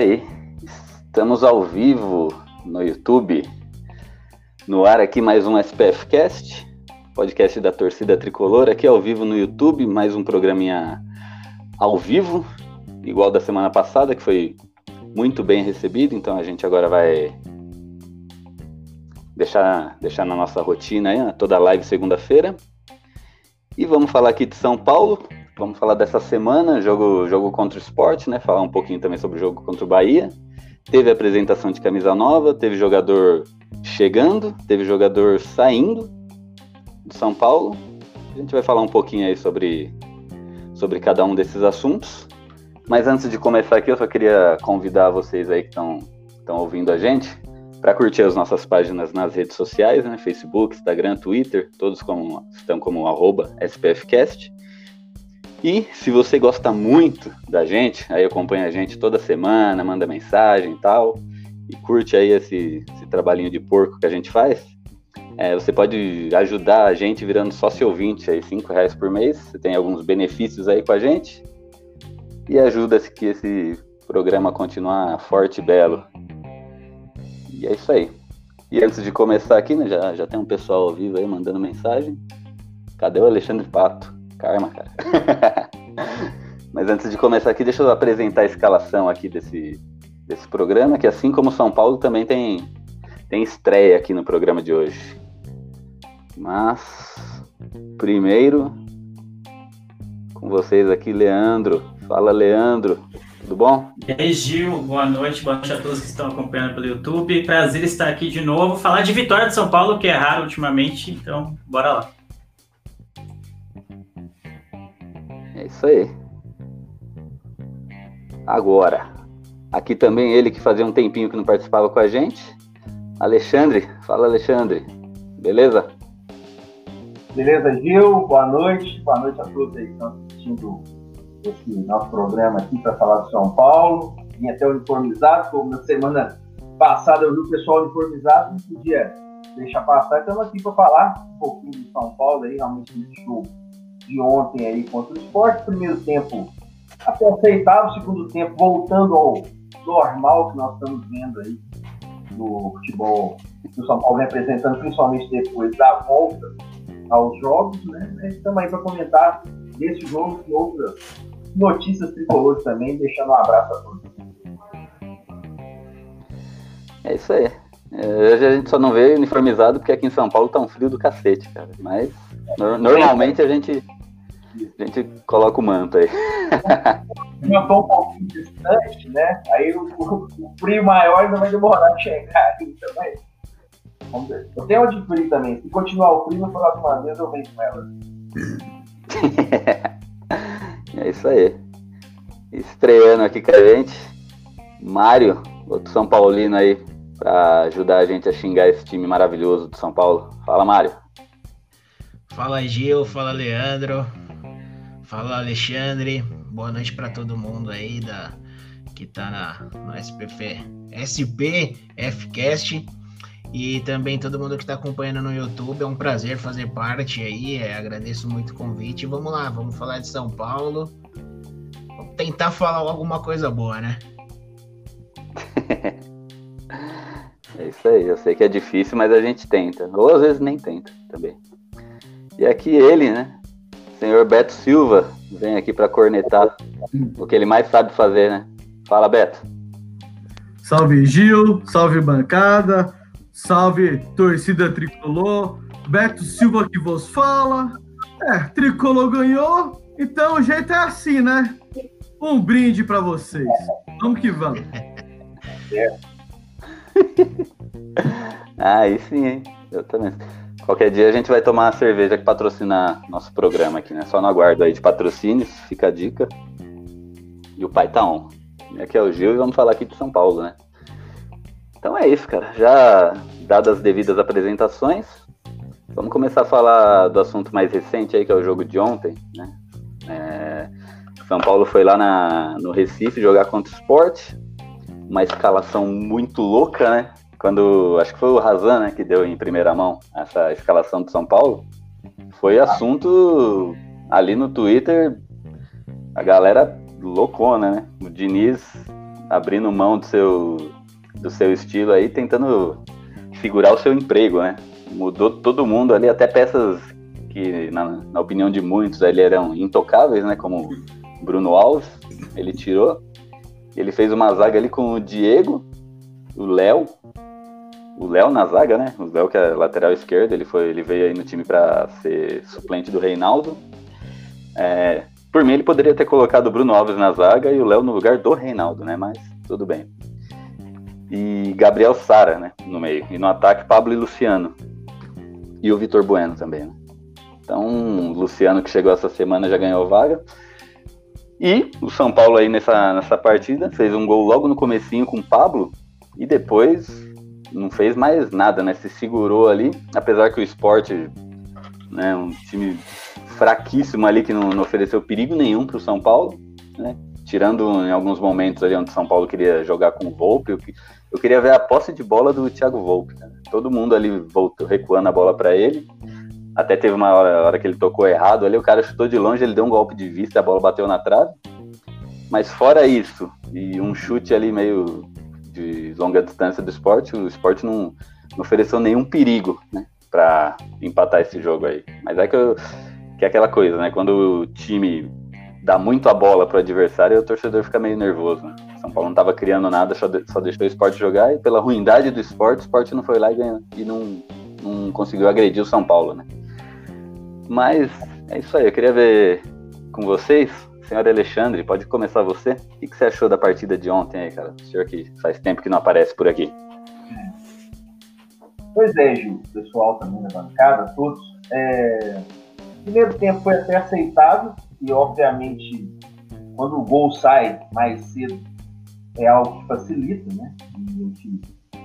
Aí. Estamos ao vivo no YouTube. No ar aqui mais um SPF Cast, podcast da torcida tricolor, aqui ao vivo no YouTube, mais um programinha ao vivo, igual da semana passada, que foi muito bem recebido, então a gente agora vai deixar, deixar na nossa rotina aí, toda live segunda-feira. E vamos falar aqui de São Paulo, vamos falar dessa semana, jogo, jogo contra o esporte, né? Falar um pouquinho também sobre o jogo contra o Bahia. Teve apresentação de camisa nova, teve jogador chegando, teve jogador saindo do São Paulo. A gente vai falar um pouquinho aí sobre, sobre cada um desses assuntos. Mas antes de começar aqui, eu só queria convidar vocês aí que estão ouvindo a gente para curtir as nossas páginas nas redes sociais, né? Facebook, Instagram, Twitter, todos como, estão como SPFcast. E se você gosta muito da gente, aí acompanha a gente toda semana, manda mensagem e tal, e curte aí esse, esse trabalhinho de porco que a gente faz, é, você pode ajudar a gente virando sócio ouvinte aí, cinco reais por mês. Você tem alguns benefícios aí com a gente. E ajuda que esse programa continuar forte e belo. E é isso aí. E antes de começar aqui, né, já, já tem um pessoal ao vivo aí mandando mensagem. Cadê o Alexandre Pato? Karma, cara. Mas antes de começar aqui, deixa eu apresentar a escalação aqui desse, desse programa, que assim como São Paulo também tem, tem estreia aqui no programa de hoje. Mas primeiro com vocês aqui, Leandro. Fala, Leandro. Tudo bom? E aí, Gil, boa noite, boa noite a todos que estão acompanhando pelo YouTube. Prazer estar aqui de novo. Falar de vitória de São Paulo, que é raro ultimamente, então bora lá. Isso aí. Agora, aqui também ele que fazia um tempinho que não participava com a gente, Alexandre. Fala, Alexandre. Beleza? Beleza, Gil? Boa noite. Boa noite a todos aí que estão assistindo esse nosso programa aqui para falar do São Paulo. Vim até uniformizado, como na semana passada eu vi o pessoal uniformizado, não podia deixar passar. Estamos aqui para falar um pouquinho do São Paulo aí, realmente nesse jogo de ontem aí contra o esporte. Primeiro tempo até aceitável, segundo tempo voltando ao normal que nós estamos vendo aí do futebol que o São Paulo representando, principalmente depois da volta aos jogos, né? Estamos aí para comentar desse jogo e outras notícias tricolores também, deixando um abraço a todos. É isso aí. É, hoje a gente só não vê uniformizado porque aqui em São Paulo tá um frio do cacete, cara. Mas no, normalmente a gente, a gente coloca o manto aí. Tô um pouquinho distante, né? Aí o, o, o frio maior ainda vai demorar a chegar aí também. Vamos ver. Eu tenho uma de frio também. Se continuar o frio, na próxima vez eu venho com ela. é isso aí. Estreando aqui com a gente, Mário, outro São Paulino aí, para ajudar a gente a xingar esse time maravilhoso do São Paulo. Fala, Mário. Fala, Gil. Fala, Leandro. Fala, Alexandre. Boa noite para todo mundo aí da que tá na, SPF, SPFcast. E também todo mundo que está acompanhando no YouTube, é um prazer fazer parte aí. É, agradeço muito o convite. Vamos lá, vamos falar de São Paulo. Vamos tentar falar alguma coisa boa, né? é isso aí, eu sei que é difícil, mas a gente tenta. Ou às vezes nem tenta também. E aqui ele, né? Senhor Beto Silva, vem aqui para cornetar o que ele mais sabe fazer, né? Fala, Beto. Salve Gil, salve bancada, salve torcida tricolor, Beto Silva que vos fala. É, tricolor ganhou, então o jeito é assim, né? Um brinde para vocês. Vamos que vamos. ah, aí sim, hein? Eu também. Qualquer dia a gente vai tomar a cerveja que patrocina nosso programa aqui, né? Só no aguardo aí de patrocínios, fica a dica. E o pai tá on. Aqui é o Gil e vamos falar aqui de São Paulo, né? Então é isso, cara. Já dadas as devidas apresentações, vamos começar a falar do assunto mais recente aí, que é o jogo de ontem, né? É, São Paulo foi lá na, no Recife jogar contra o Sport, uma escalação muito louca, né? Quando acho que foi o Razan, né, que deu em primeira mão essa escalação do São Paulo, foi assunto ali no Twitter, a galera loucona, né? O Diniz abrindo mão do seu do seu estilo aí, tentando segurar o seu emprego, né? Mudou todo mundo ali, até peças que, na, na opinião de muitos, ali eram intocáveis, né? Como Bruno Alves, ele tirou. Ele fez uma zaga ali com o Diego, o Léo, o Léo na zaga, né? O Léo que é lateral esquerdo, ele foi, ele veio aí no time para ser suplente do Reinaldo. É, por mim ele poderia ter colocado o Bruno Alves na zaga e o Léo no lugar do Reinaldo, né? Mas tudo bem e Gabriel Sara, né, no meio. E no ataque, Pablo e Luciano. E o Vitor Bueno também, né? Então, o Luciano que chegou essa semana já ganhou vaga. E o São Paulo aí nessa, nessa partida fez um gol logo no comecinho com o Pablo e depois não fez mais nada, né? Se segurou ali, apesar que o esporte, né, um time fraquíssimo ali que não, não ofereceu perigo nenhum para o São Paulo, né? Tirando em alguns momentos ali onde o São Paulo queria jogar com o Volpe, eu queria ver a posse de bola do Thiago Volpe. Né? Todo mundo ali voltou, recuando a bola para ele. Até teve uma hora, hora, que ele tocou errado ali, o cara chutou de longe, ele deu um golpe de vista, a bola bateu na trave. Mas fora isso, e um chute ali meio de longa distância do esporte, o esporte não, não ofereceu nenhum perigo, né? Pra empatar esse jogo aí. Mas é que, eu, que é aquela coisa, né? Quando o time dá muito a bola pro adversário, o torcedor fica meio nervoso, né? São Paulo não estava criando nada, só, de, só deixou o esporte jogar e pela ruindade do esporte, o esporte não foi lá e, ganhou, e não, não conseguiu agredir o São Paulo, né? Mas é isso aí, eu queria ver com vocês, senhor Alexandre, pode começar você. O que, você achou da partida de ontem aí, cara? O senhor que faz tempo que não aparece por aqui. Pois é, Gil, pessoal também na bancada, todos. É... O primeiro tempo foi até aceitável e, obviamente, quando o gol sai mais cedo é algo que facilita, né? a gente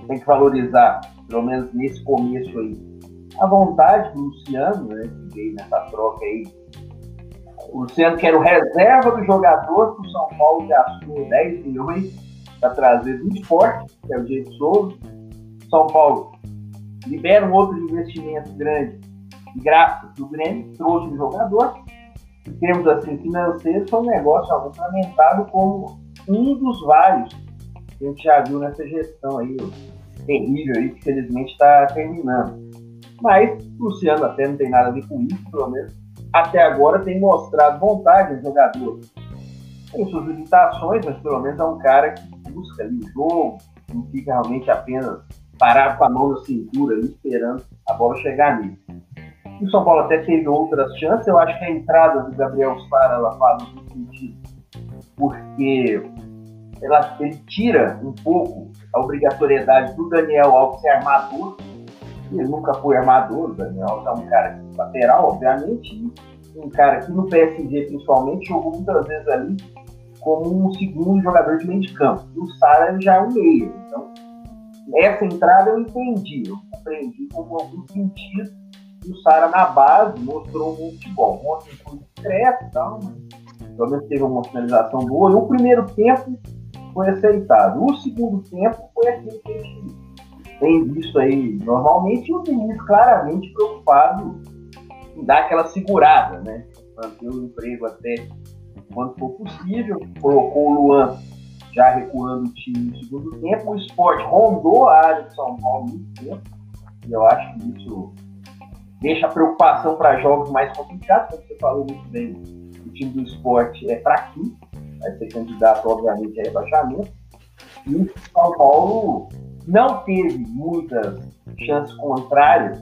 tem que valorizar, pelo menos nesse começo aí, a vontade do Luciano, né? Que veio nessa troca aí. O Luciano, que era o reserva do jogador, que o São Paulo gastou 10 milhões para trazer do esporte, que é o Diego Souza. São Paulo libera um outro investimento grande, graças do Grêmio, trouxe o jogador. Em termos assim, financeiros, foi um negócio algo lamentado como um dos vários que a gente já viu nessa gestão aí, terrível aí, que felizmente está terminando. Mas Luciano até não tem nada a ver com isso, pelo menos. Até agora tem mostrado vontade no jogador. Tem suas limitações, mas pelo menos é um cara que busca ali o jogo, não fica realmente apenas parado com a mão na cintura ali, esperando a bola chegar nele. O São Paulo até teve outras chances, eu acho que a entrada do Gabriel Sara ela faz no sentido porque ela, ele tira um pouco a obrigatoriedade do Daniel Alves ser armador. Ele nunca foi armador, Daniel é um cara lateral, obviamente, um cara que no PSG principalmente jogou muitas vezes ali como um segundo jogador de meio de campo. E o Sara já é um meio. Então, essa entrada eu entendi, eu compreendi como algum sentido. E o Sara na base mostrou um futebol. Ontem foi discreto e tal, mas pelo menos teve uma finalização boa. E o primeiro tempo foi aceitável. O segundo tempo foi aquilo que a gente tem visto aí normalmente. O Diniz claramente preocupado em dar aquela segurada, né? Manter o emprego até quando for possível. Colocou o Luan já recuando o time no segundo tempo. O esporte rondou a área de São Paulo muito tempo. E eu acho que isso deixa a preocupação para jogos mais complicados, como você falou muito bem time do esporte é fraquinho, vai ser candidato, obviamente, a rebaixamento. E o São Paulo não teve muitas chances contrárias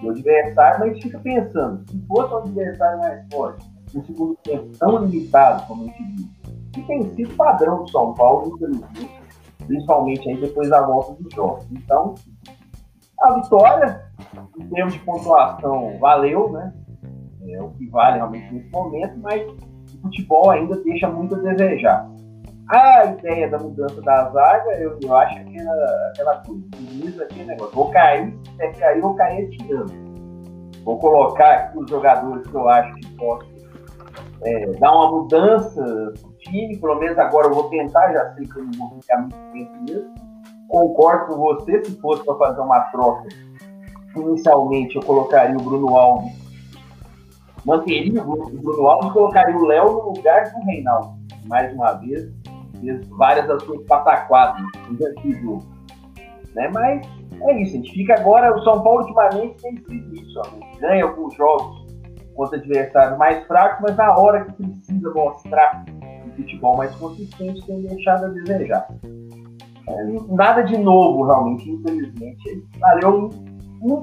do adversário, mas a gente fica pensando, se fosse um adversário mais forte, no segundo tempo tão limitado como a gente viu, que tem sido padrão do São Paulo, principalmente aí depois da volta dos jogos. Então, a vitória em termos de pontuação, valeu, né? É o que vale realmente nesse momento, mas o futebol ainda deixa muito a desejar. A ideia da mudança da zaga, eu, eu acho que era aquela coisa, é negócio, vou cair, se cair, vou cair tirando. Vou colocar aqui os jogadores que eu acho que possam é, dar uma mudança no time, pelo menos agora eu vou tentar, já sei que eu não vou ficar muito tempo nisso. Concordo com você, se fosse para fazer uma troca, inicialmente eu colocaria o Bruno Alves, manteria o Bruno Alves e colocaria o Léo no lugar do Reinaldo. Mais uma vez, fez várias suas pataquadas no jogo. Né? Mas é isso, a gente fica agora, o São Paulo ultimamente tem sido isso, ganha alguns jogos contra adversários mais fracos, mas na hora que precisa mostrar um futebol mais consistente, tem deixado a desejar. É, nada de novo, realmente, infelizmente. Valeu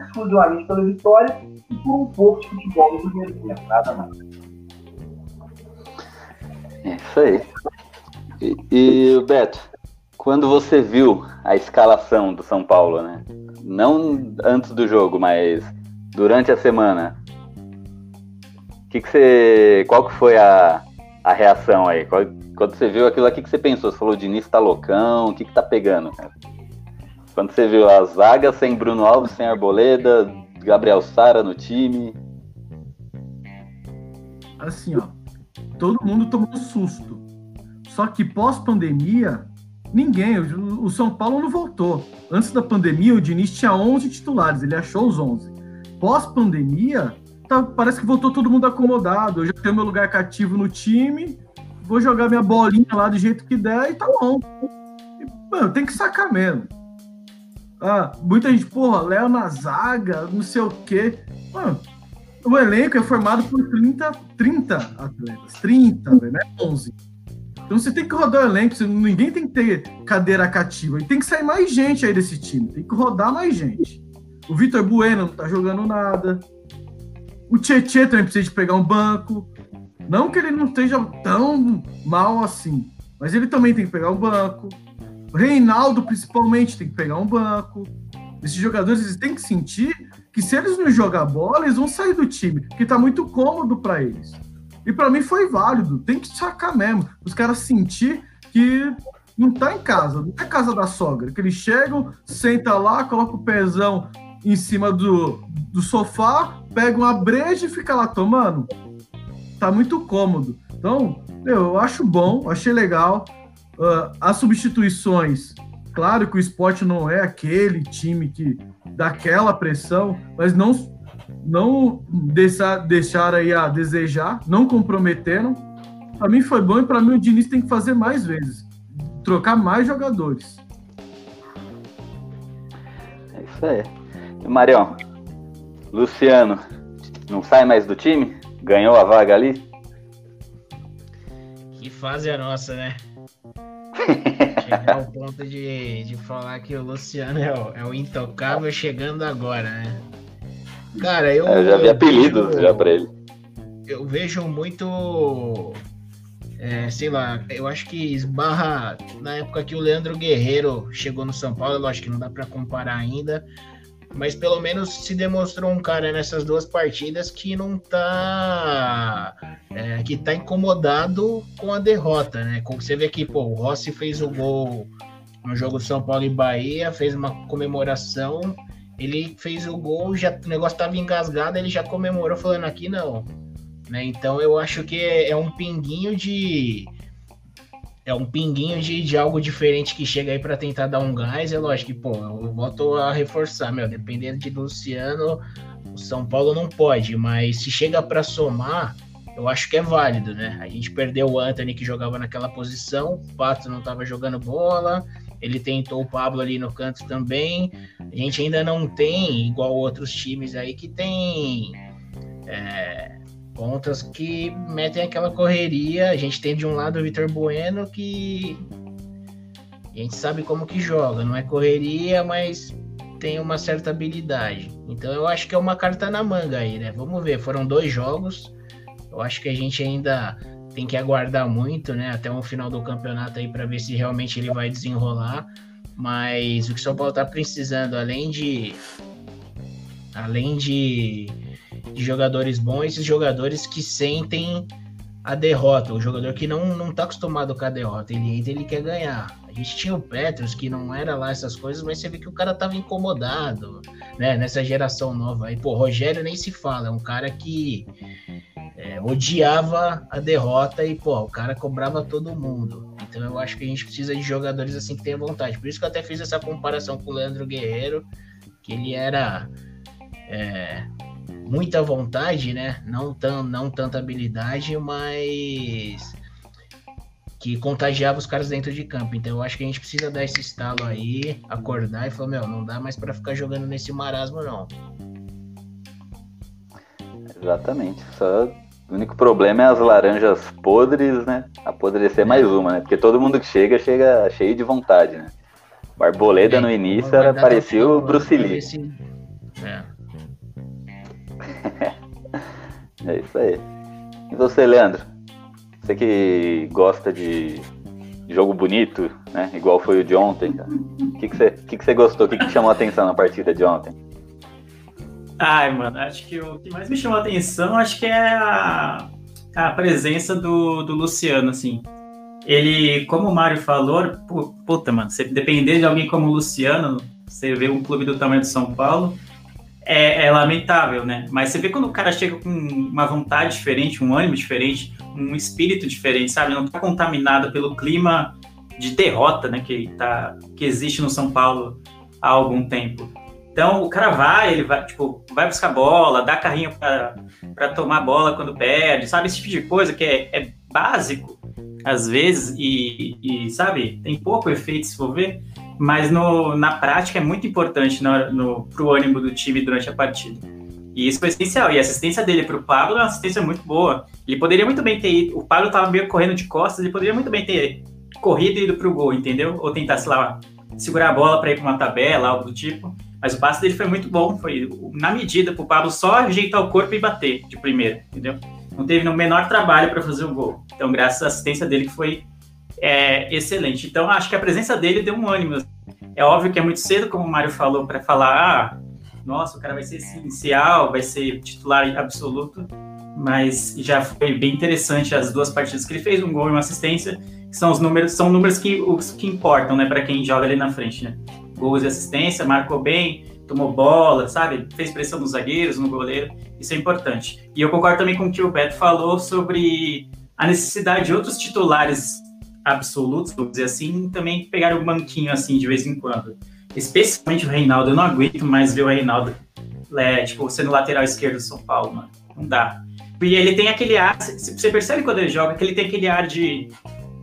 exclusivamente pela vitória e por um pouco de futebol no primeiro tempo, nada mais. É isso aí. E, e, Beto, quando você viu a escalação do São Paulo, né? Não antes do jogo, mas durante a semana, que, que você. Qual que foi a, a reação aí? Qual, quando você viu aquilo aqui que você pensou? Você falou, o Diniz tá loucão, o que, que tá pegando, cara? Quando você viu a zaga sem Bruno Alves, sem Arboleda, Gabriel Sara no time. Assim, ó. Todo mundo tomou um susto. Só que pós-pandemia, ninguém. O, São Paulo não voltou. Antes da pandemia, o Diniz tinha 11 titulares, ele achou os 11. Pós-pandemia, tá, parece que voltou todo mundo acomodado. Eu já tenho meu lugar cativo no time, vou jogar minha bolinha lá do jeito que der e tá bom. E, mano, tem que sacar mesmo. Ah, muita gente, porra, Léo na zaga, não sei o quê. Mano, o elenco é formado por 30, 30 atletas. 30, velho, não é 11. Então você tem que rodar o elenco, ninguém tem que ter cadeira cativa. E tem que sair mais gente aí desse time. Tem que rodar mais gente. O Vitor Bueno não tá jogando nada. O Tietchan também precisa de pegar um banco. Não que ele não esteja tão mal assim, mas ele também tem que pegar um banco. O Reinaldo, principalmente, tem que pegar um banco. Esses jogadores eles têm que sentir que se eles não jogar bola, eles vão sair do time, que tá muito cômodo para eles. E para mim foi válido, tem que sacar mesmo. Os caras sentir que não tá em casa, não é casa da sogra, que eles chegam, senta lá, coloca o pezão em cima do, do sofá, pega uma breja e fica lá tomando. Tá muito cômodo. Então, eu acho bom, achei legal. Uh, as substituições, claro que o esporte não é aquele time que dá aquela pressão, mas não, não deixar, deixar aí a desejar, não comprometeram. Para mim foi bom e para mim o Diniz tem que fazer mais vezes, trocar mais jogadores. É isso aí. Marião, Luciano, não sai mais do time? Ganhou a vaga ali? Que fase a nossa, né? Chegar ao ponto de, de falar que o Luciano é o, é o intocável chegando agora, né? Cara, eu. É, eu já vi apelidos já pra ele. Eu vejo muito. É, sei lá, eu acho que esbarra na época que o Leandro Guerreiro chegou no São Paulo, lógico que não dá para comparar ainda, mas pelo menos se demonstrou um cara nessas duas partidas que não tá é, que tá incomodado com a derrota, né? Como você vê que pô, o Rossi fez o gol no jogo São Paulo e Bahia, fez uma comemoração, ele fez o gol, já o negócio tava engasgado, ele já comemorou falando aqui não, né? Então eu acho que é, é um pinguinho de é um pinguinho de, de algo diferente que chega aí para tentar dar um gás. É lógico que, pô, eu volto a reforçar, meu, dependendo de Luciano, o São Paulo não pode, mas se chega para somar, eu acho que é válido, né? A gente perdeu o Anthony que jogava naquela posição, o Pato não estava jogando bola, ele tentou o Pablo ali no canto também. A gente ainda não tem, igual outros times aí, que tem. É, pontas que metem aquela correria. A gente tem de um lado o Vitor Bueno que a gente sabe como que joga, não é correria, mas tem uma certa habilidade. Então eu acho que é uma carta na manga aí, né? Vamos ver, foram dois jogos. Eu acho que a gente ainda tem que aguardar muito, né, até o final do campeonato aí para ver se realmente ele vai desenrolar. Mas o que o São Paulo tá precisando, além de Além de, de jogadores bons, esses jogadores que sentem a derrota. O jogador que não, não tá acostumado com a derrota, ele entra ele quer ganhar. A gente tinha o Petros, que não era lá essas coisas, mas você vê que o cara tava incomodado, né? Nessa geração nova. Aí, pô, Rogério nem se fala, é um cara que é, odiava a derrota e, pô, o cara cobrava todo mundo. Então eu acho que a gente precisa de jogadores assim que tenham vontade. Por isso que eu até fiz essa comparação com o Leandro Guerreiro, que ele era é, muita vontade, né? Não, tão, não tanta habilidade, mas que contagiava os caras dentro de campo. Então eu acho que a gente precisa dar esse estalo aí, acordar e falar, meu, não dá mais para ficar jogando nesse marasmo, não. Exatamente. Só o único problema é as laranjas podres, né? Apodrecer é. mais uma, né? Porque todo mundo que chega, chega cheio de vontade, né? Arboleda é, no início era, parecia o Bruce Lee. É. é isso aí. E você, Leandro? Você que gosta de jogo bonito, né? Igual foi o de ontem, O que, que, você, que, que você gostou? O que, que chamou a atenção na partida de ontem? Ai, mano, acho que o que mais me chamou a atenção, acho que é a, a presença do, do Luciano, assim. Ele, como o Mário falou, puta, mano, você depender de alguém como o Luciano, você vê um clube do tamanho de São Paulo, é, é, lamentável, né? Mas você vê quando o cara chega com uma vontade diferente, um ânimo diferente, um espírito diferente, sabe? Não tá contaminado pelo clima de derrota, né? Que, tá, que existe no São Paulo há algum tempo. Então o cara vai, ele vai, tipo, vai buscar bola, dá carrinho para tomar bola quando perde, sabe? Esse tipo de coisa que é, é básico, às vezes, e, e, sabe, tem pouco efeito se for ver, mas no, na prática é muito importante no, no, pro ânimo do time durante a partida. E isso foi essencial. E a assistência dele para o Pablo é uma assistência muito boa. Ele poderia muito bem ter ido. O Pablo estava meio correndo de costas, ele poderia muito bem ter corrido e ido para o gol, entendeu? Ou tentar, sei lá, segurar a bola para ir para uma tabela, algo do tipo. Mas o passe dele foi muito bom. Foi na medida para o Pablo só ajeitar o corpo e bater de primeira, entendeu? Não teve no menor trabalho para fazer o gol. Então, graças à assistência dele, que foi é, excelente. Então, acho que a presença dele deu um ânimo. É óbvio que é muito cedo, como o Mário falou, para falar, ah, nossa, o cara vai ser essencial, vai ser titular absoluto, mas já foi bem interessante as duas partidas que ele fez, um gol e uma assistência, que são os números, são números que, os que importam, né, para quem joga ali na frente, né? Gols e assistência, marcou bem, tomou bola, sabe? Fez pressão nos zagueiros, no goleiro, isso é importante. E eu concordo também com o que o Beto falou sobre a necessidade de outros titulares absolutos, vamos dizer assim, também pegar o banquinho assim de vez em quando. Especialmente o Reinaldo, eu não aguento mais ver o Reinaldo é, tipo, sendo lateral esquerdo do São Paulo, mano. Não dá. E ele tem aquele ar, você percebe quando ele joga que ele tem aquele ar de.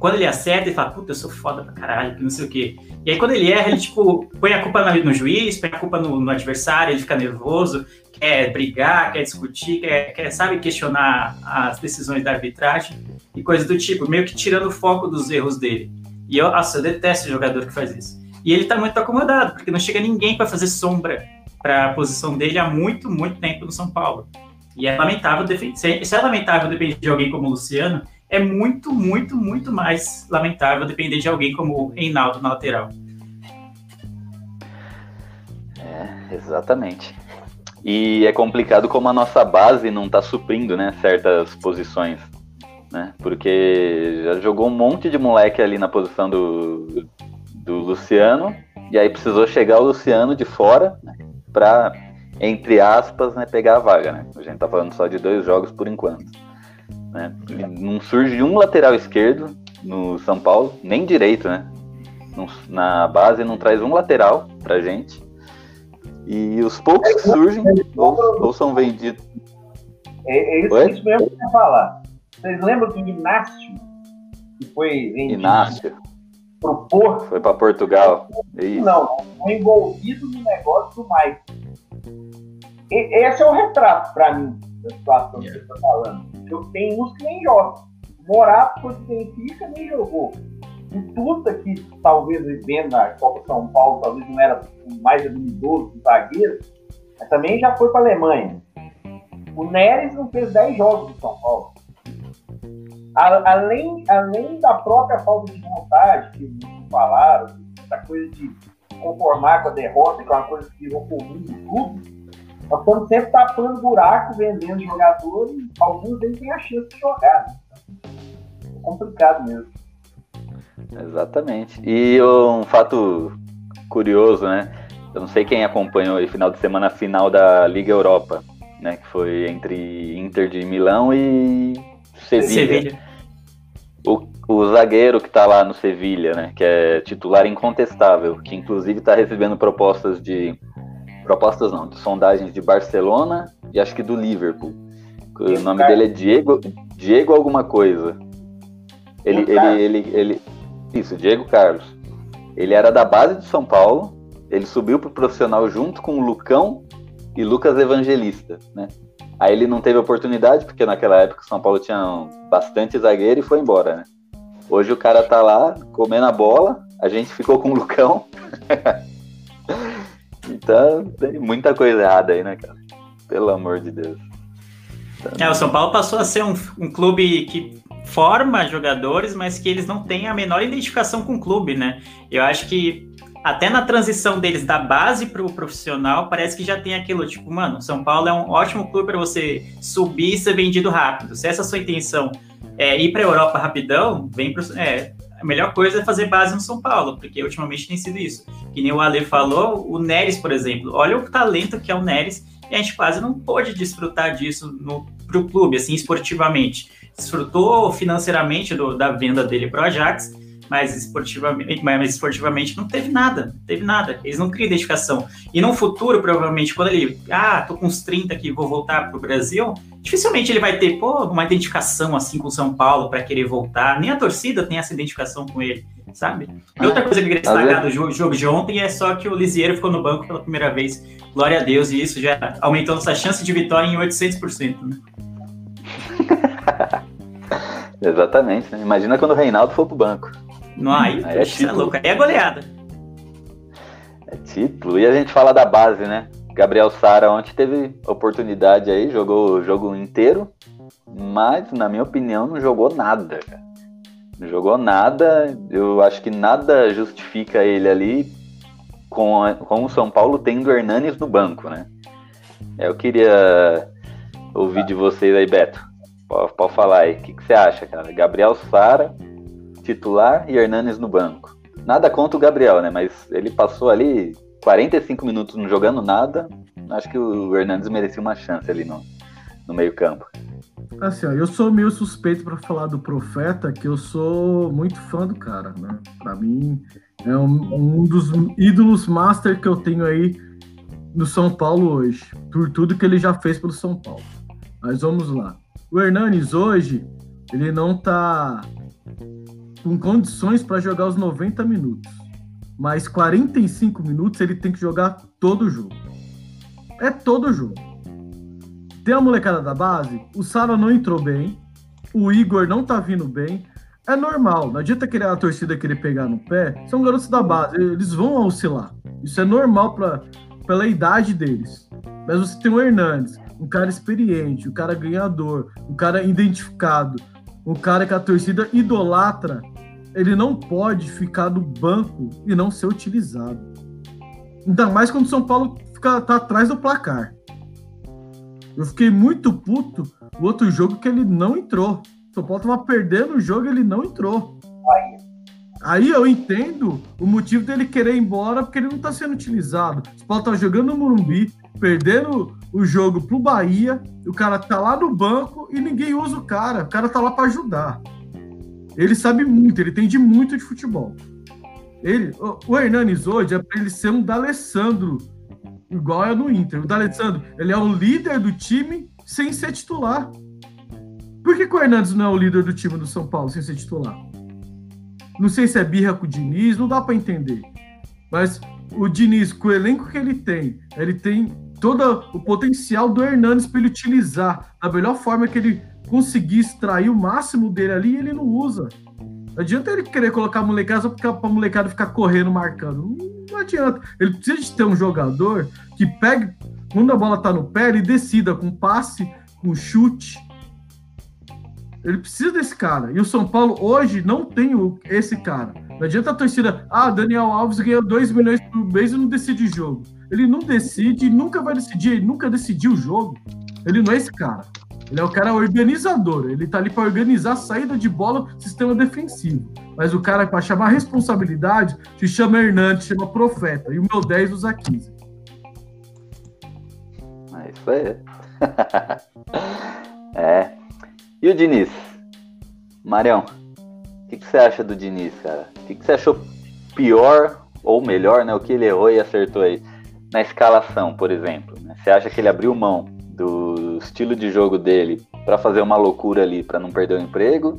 Quando ele acerta, ele fala, puta, eu sou foda pra caralho, que não sei o quê. E aí quando ele erra, ele, tipo, põe a culpa no, juiz, põe a culpa no, no, adversário, ele fica nervoso, quer brigar, quer discutir, quer, quer, sabe, questionar as decisões da arbitragem e coisas do tipo, meio que tirando o foco dos erros dele. E eu, nossa, eu detesto jogador que faz isso. E ele tá muito acomodado, porque não chega ninguém para fazer sombra para a posição dele há muito, muito tempo no São Paulo. E é lamentável, se é lamentável depender de alguém como o Luciano, é muito, muito, muito mais lamentável depender de alguém como o Reinaldo na lateral. É, exatamente. E é complicado como a nossa base não está suprindo, né, certas posições, né? Porque já jogou um monte de moleque ali na posição do, do Luciano, e aí precisou chegar o Luciano de fora né, para, entre aspas, né, pegar a vaga. Né? A gente tá falando só de dois jogos por enquanto. Né? Não surge um lateral esquerdo no São Paulo, nem direito, né? Na base não traz um lateral pra gente. E os poucos que surgem ou, ou são vendidos. É, é isso, isso mesmo que eu ia falar. Vocês lembram do Inácio? Que foi vendido? Inácio pro Porto. Foi para Portugal. Isso. Não, foi envolvido no negócio do. E, esse é o retrato para mim da situação yeah. que você está falando. Eu tenho uns que nem jogam. Morato foi Benfica, nem jogou. O Tuta, que talvez vivendo na Copa São Paulo, talvez não era mais habilidoso do zagueiro, mas também já foi para a Alemanha. O Neres não fez 10 jogos no São Paulo além, além da própria falta de vontade que falaram, essa coisa de conformar com a derrota, que é uma coisa que virou comum no clube, Nós estamos sempre tapando buraco, vendendo jogadores, alguns deles têm a chance de jogar. Né? É complicado mesmo. Exatamente. E um fato curioso, né? Eu não sei quem acompanhou o final de semana final da Liga Europa, né? Que foi entre Inter de Milão e Sevilha. Sevilha. O, o zagueiro que está lá no Sevilha, né? Que é titular incontestável, que inclusive está recebendo propostas de propostas não, de sondagens de Barcelona e acho que do Liverpool. O nome dele é Diego, Diego alguma coisa. Ele, ele, ele, ele, isso, Diego Carlos. Ele era da base de São Paulo, ele subiu pro profissional junto com o Lucão e Lucas Evangelista, né? Aí ele não teve oportunidade, porque naquela época o São Paulo tinha bastante zagueiro e foi embora, né? Hoje o cara tá lá comendo a bola, a gente ficou com o Lucão. Então, tem muita coisa errada aí, né, cara? Pelo amor de Deus. É, o São Paulo passou a ser um, um clube que forma jogadores, mas que eles não têm a menor identificação com o clube, né? Eu acho que até na transição deles da base para o profissional, parece que já tem aquilo, tipo, mano, São Paulo é um ótimo clube para você subir e ser vendido rápido. Se essa é a sua intenção é ir para a Europa rapidão, vem para é, a melhor coisa é fazer base no São Paulo, porque ultimamente tem sido isso. Que nem o Ale falou, o Neres, por exemplo, olha o talento que é o Neres, e a gente quase não pôde desfrutar disso no, pro clube, assim, esportivamente. Desfrutou financeiramente do, da venda dele para o Ajax, mas esportivamente, mas esportivamente não teve nada, não teve nada. Eles não criam identificação. E no futuro, provavelmente, quando ele, ah, tô com uns 30 aqui, vou voltar pro Brasil, dificilmente ele vai ter, pô, uma identificação assim com o São Paulo para querer voltar. Nem a torcida tem essa identificação com ele, sabe? E outra coisa que eu queria destacar do jogo, jogo de ontem é só que o Lisieiro ficou no banco pela primeira vez. Glória a Deus, e isso já aumentou nossa chance de vitória em 800%, né? Exatamente. Né? Imagina quando o Reinaldo for pro banco. Não, aí, aí é, é louco, aí é goleada. É título. E a gente fala da base, né? Gabriel Sara ontem teve oportunidade aí, jogou o jogo inteiro, mas, na minha opinião, não jogou nada, cara. Não jogou nada. Eu acho que nada justifica ele ali com, a, com o São Paulo tendo Hernanes no banco, né? Eu queria ouvir de vocês aí, Beto. Pode, pode falar aí. O que, que você acha, cara? Gabriel Sara titular e Hernanes no banco. Nada contra o Gabriel, né? Mas ele passou ali 45 minutos não jogando nada. Acho que o Hernandes merecia uma chance ali no, no meio-campo. Assim, ó, eu sou meio suspeito para falar do Profeta, que eu sou muito fã do cara, né? Para mim, é um, um, dos ídolos master que eu tenho aí no São Paulo hoje, por tudo que ele já fez pelo São Paulo. Mas vamos lá. O Hernanes hoje, ele não tá com condições para jogar os 90 minutos. Mas 45 minutos ele tem que jogar todo jogo. É todo jogo. Tem a molecada da base, o Sara não entrou bem, o Igor não tá vindo bem. É normal, não adianta querer a torcida querer pegar no pé. São garotos da base, eles vão oscilar. Isso é normal pra, pela idade deles. Mas você tem o Hernandes, um cara experiente, um cara ganhador, um cara identificado, um cara que a torcida idolatra ele não pode ficar no banco e não ser utilizado. Ainda mais quando o São Paulo fica, tá atrás do placar. Eu fiquei muito puto o outro jogo que ele não entrou. O São Paulo tava perdendo o jogo e ele não entrou. Aí eu entendo o motivo dele querer ir embora, porque ele não tá sendo utilizado. O São Paulo tá jogando no Morumbi, perdendo o jogo pro Bahia, o cara tá lá no banco e ninguém usa o cara. O cara tá lá para ajudar. Ele sabe muito, ele entende muito de futebol. Ele, o Hernanes hoje é para ele ser um D'Alessandro, igual é no Inter. O D'Alessandro, ele é o líder do time sem ser titular. Por que, que o Hernandes não é o líder do time do São Paulo sem ser titular? Não sei se é birra com o Diniz, não dá para entender. Mas o Diniz, com o elenco que ele tem, ele tem todo o potencial do Hernandes para ele utilizar da melhor forma que ele conseguir extrair o máximo dele ali e ele não usa. Não adianta ele querer colocar a molecada só para a molecada ficar correndo, marcando. Não, adianta. Ele precisa de ter um jogador que pegue, quando a bola tá no pé, ele decida com passe, com chute. Ele precisa desse cara. E o São Paulo hoje não tem esse cara. Não adianta a torcida, ah, Daniel Alves ganhou 2 milhões por mês e não decide jogo. Ele não decide, nunca vai decidir, ele nunca decidiu o jogo. Ele não é esse cara. Ele é o cara organizador, ele tá ali para organizar a saída de bola, sistema defensivo. Mas o cara, para chamar responsabilidade, se chama Hernandes, chama Profeta. E o meu 10 usa 15. É isso aí. é. E o Diniz? Marião, o que, que, você acha do Diniz, cara? O que, que, você achou pior ou melhor, né? O que ele errou e acertou aí na escalação, por exemplo? Né? Você acha que ele abriu mão do estilo de jogo dele para fazer uma loucura ali, para não perder o emprego?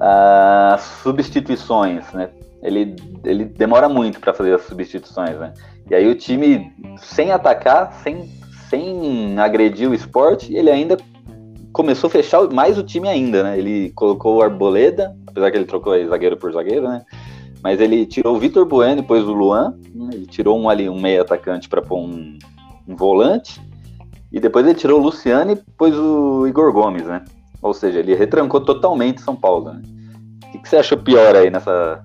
As substituições, né? Ele, ele demora muito para fazer as substituições, né? E aí o time, sem atacar, sem, sem agredir o esporte, ele ainda começou a fechar mais o time ainda, né? Ele colocou o Arboleda, apesar que ele trocou zagueiro por zagueiro, né? Mas ele tirou o Vitor Bueno e pôs o Luan. Né? Ele tirou um ali, um meio atacante para pôr um, um, volante. E depois ele tirou o Luciano e pôs o Igor Gomes, né? Ou seja, ele retrancou totalmente São Paulo. Né? O que, que você achou pior aí nessa,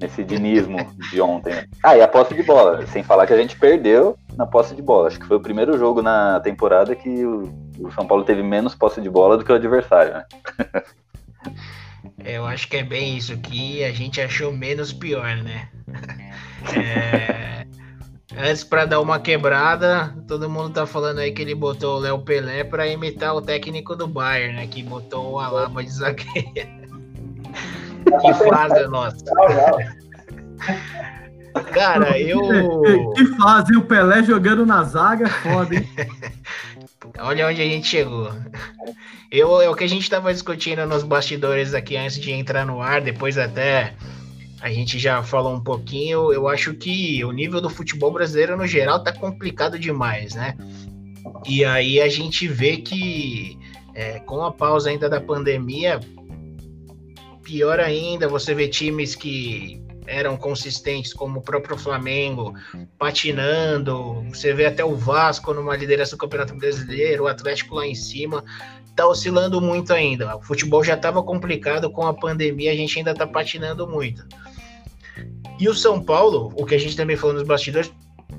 nesse dinismo de ontem? Ah, e a posse de bola. Sem falar que a gente perdeu na posse de bola. Acho que foi o primeiro jogo na temporada que o o São Paulo teve menos posse de bola do que o adversário, né? É, eu acho que é bem isso que a gente achou menos pior, né? É, antes para dar uma quebrada, todo mundo tá falando aí que ele botou o Léo Pelé para imitar o técnico do Bayern, né? Que botou o Alaba de zagueiro. que fase nossa. Cara, eu. Que fase, o Pelé jogando na zaga, foda, hein? Olha onde a gente chegou. Eu, é o que a gente estava discutindo nos bastidores aqui antes de entrar no ar, depois até a gente já falou um pouquinho. Eu acho que o nível do futebol brasileiro no geral tá complicado demais, né? E aí a gente vê que é, com a pausa ainda da pandemia, pior ainda, você vê times que eram consistentes, como o próprio Flamengo, patinando. Você vê até o Vasco numa liderança do Campeonato Brasileiro, o Atlético lá em cima. Tá oscilando muito ainda. O futebol já estava complicado com a pandemia, a gente ainda tá patinando muito. E o São Paulo, o que a gente também falou nos bastidores,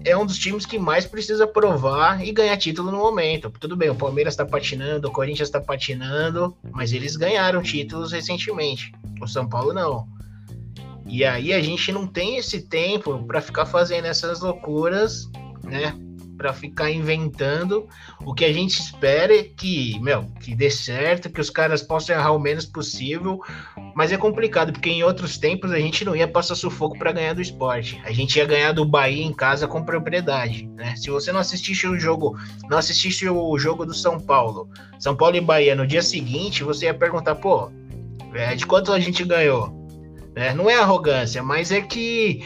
é um dos times que mais precisa provar e ganhar título no momento. Tudo bem, o Palmeiras está patinando, o Corinthians está patinando, mas eles ganharam títulos recentemente. O São Paulo não. E aí a gente não tem esse tempo para ficar fazendo essas loucuras, né? Para ficar inventando. O que a gente espera é que, meu, que dê certo, que os caras possam errar o menos possível. Mas é complicado, porque em outros tempos a gente não ia passar sufoco para ganhar do esporte. A gente ia ganhar do Bahia em casa com propriedade, né? Se você não assistisse o jogo, não assistisse o jogo do São Paulo, São Paulo e Bahia no dia seguinte, você ia perguntar, pô, é, de quanto a gente ganhou? Né? Não é arrogância, mas é que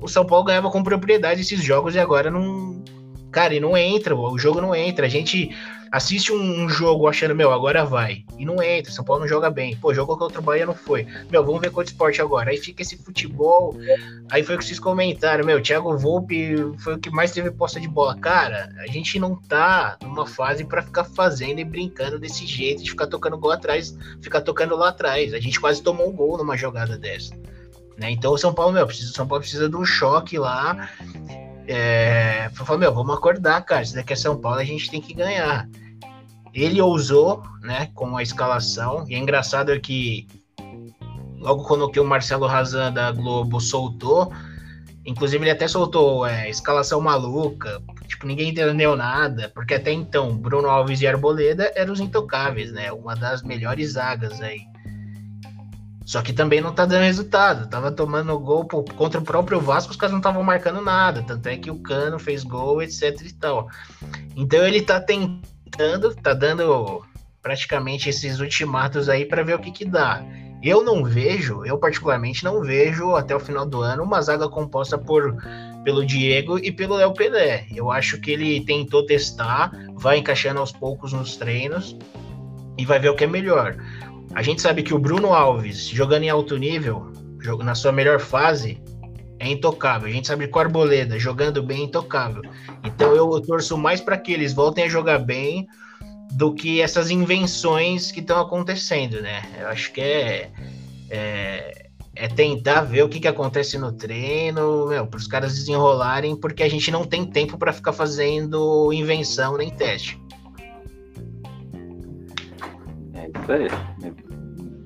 o São Paulo ganhava com propriedade esses jogos e agora não. Cara, e não entra, o jogo não entra. A gente assiste um, jogo achando, meu, agora vai. E não entra, São Paulo não joga bem. Pô, jogou contra o Bahia, não foi. Meu, vamos ver quanto esporte agora. Aí fica esse futebol. Aí foi o que vocês comentaram, meu, Thiago Volpe foi o que mais teve posta de bola. Cara, a gente não tá numa fase para ficar fazendo e brincando desse jeito, de ficar tocando gol atrás, ficar tocando lá atrás. A gente quase tomou um gol numa jogada dessa. Né? Então o São Paulo, meu, precisa, São Paulo precisa de um choque lá é, falou, meu, vamos acordar, cara. Se daqui é São Paulo, a gente tem que ganhar. Ele ousou, né, com a escalação. E é engraçado que logo quando que o Marcelo Razan da Globo soltou, inclusive ele até soltou é, escalação maluca, tipo, ninguém entendeu nada, porque até então Bruno Alves e Arboleda eram os intocáveis, né? Uma das melhores zagas aí. Só que também não tá dando resultado. Tava tomando gol pô, contra o próprio Vasco, os caras não estavam marcando nada. Tanto é que o Cano fez gol, etc e tal. Então ele tá tentando, tá dando praticamente esses ultimatos aí para ver o que que dá. Eu não vejo, eu particularmente não vejo até o final do ano uma zaga composta por pelo Diego e pelo Léo Pelé. Eu acho que ele tentou testar, vai encaixando aos poucos nos treinos e vai ver o que é melhor. A gente sabe que o Bruno Alves, jogando em alto nível, na sua melhor fase, é intocável. A gente sabe que o Arboleda, jogando bem, é intocável. Então eu torço mais para que eles voltem a jogar bem do que essas invenções que estão acontecendo, né? Eu acho que é, é, é, tentar ver o que, que acontece no treino, para os caras desenrolarem, porque a gente não tem tempo para ficar fazendo invenção nem teste. Isso aí.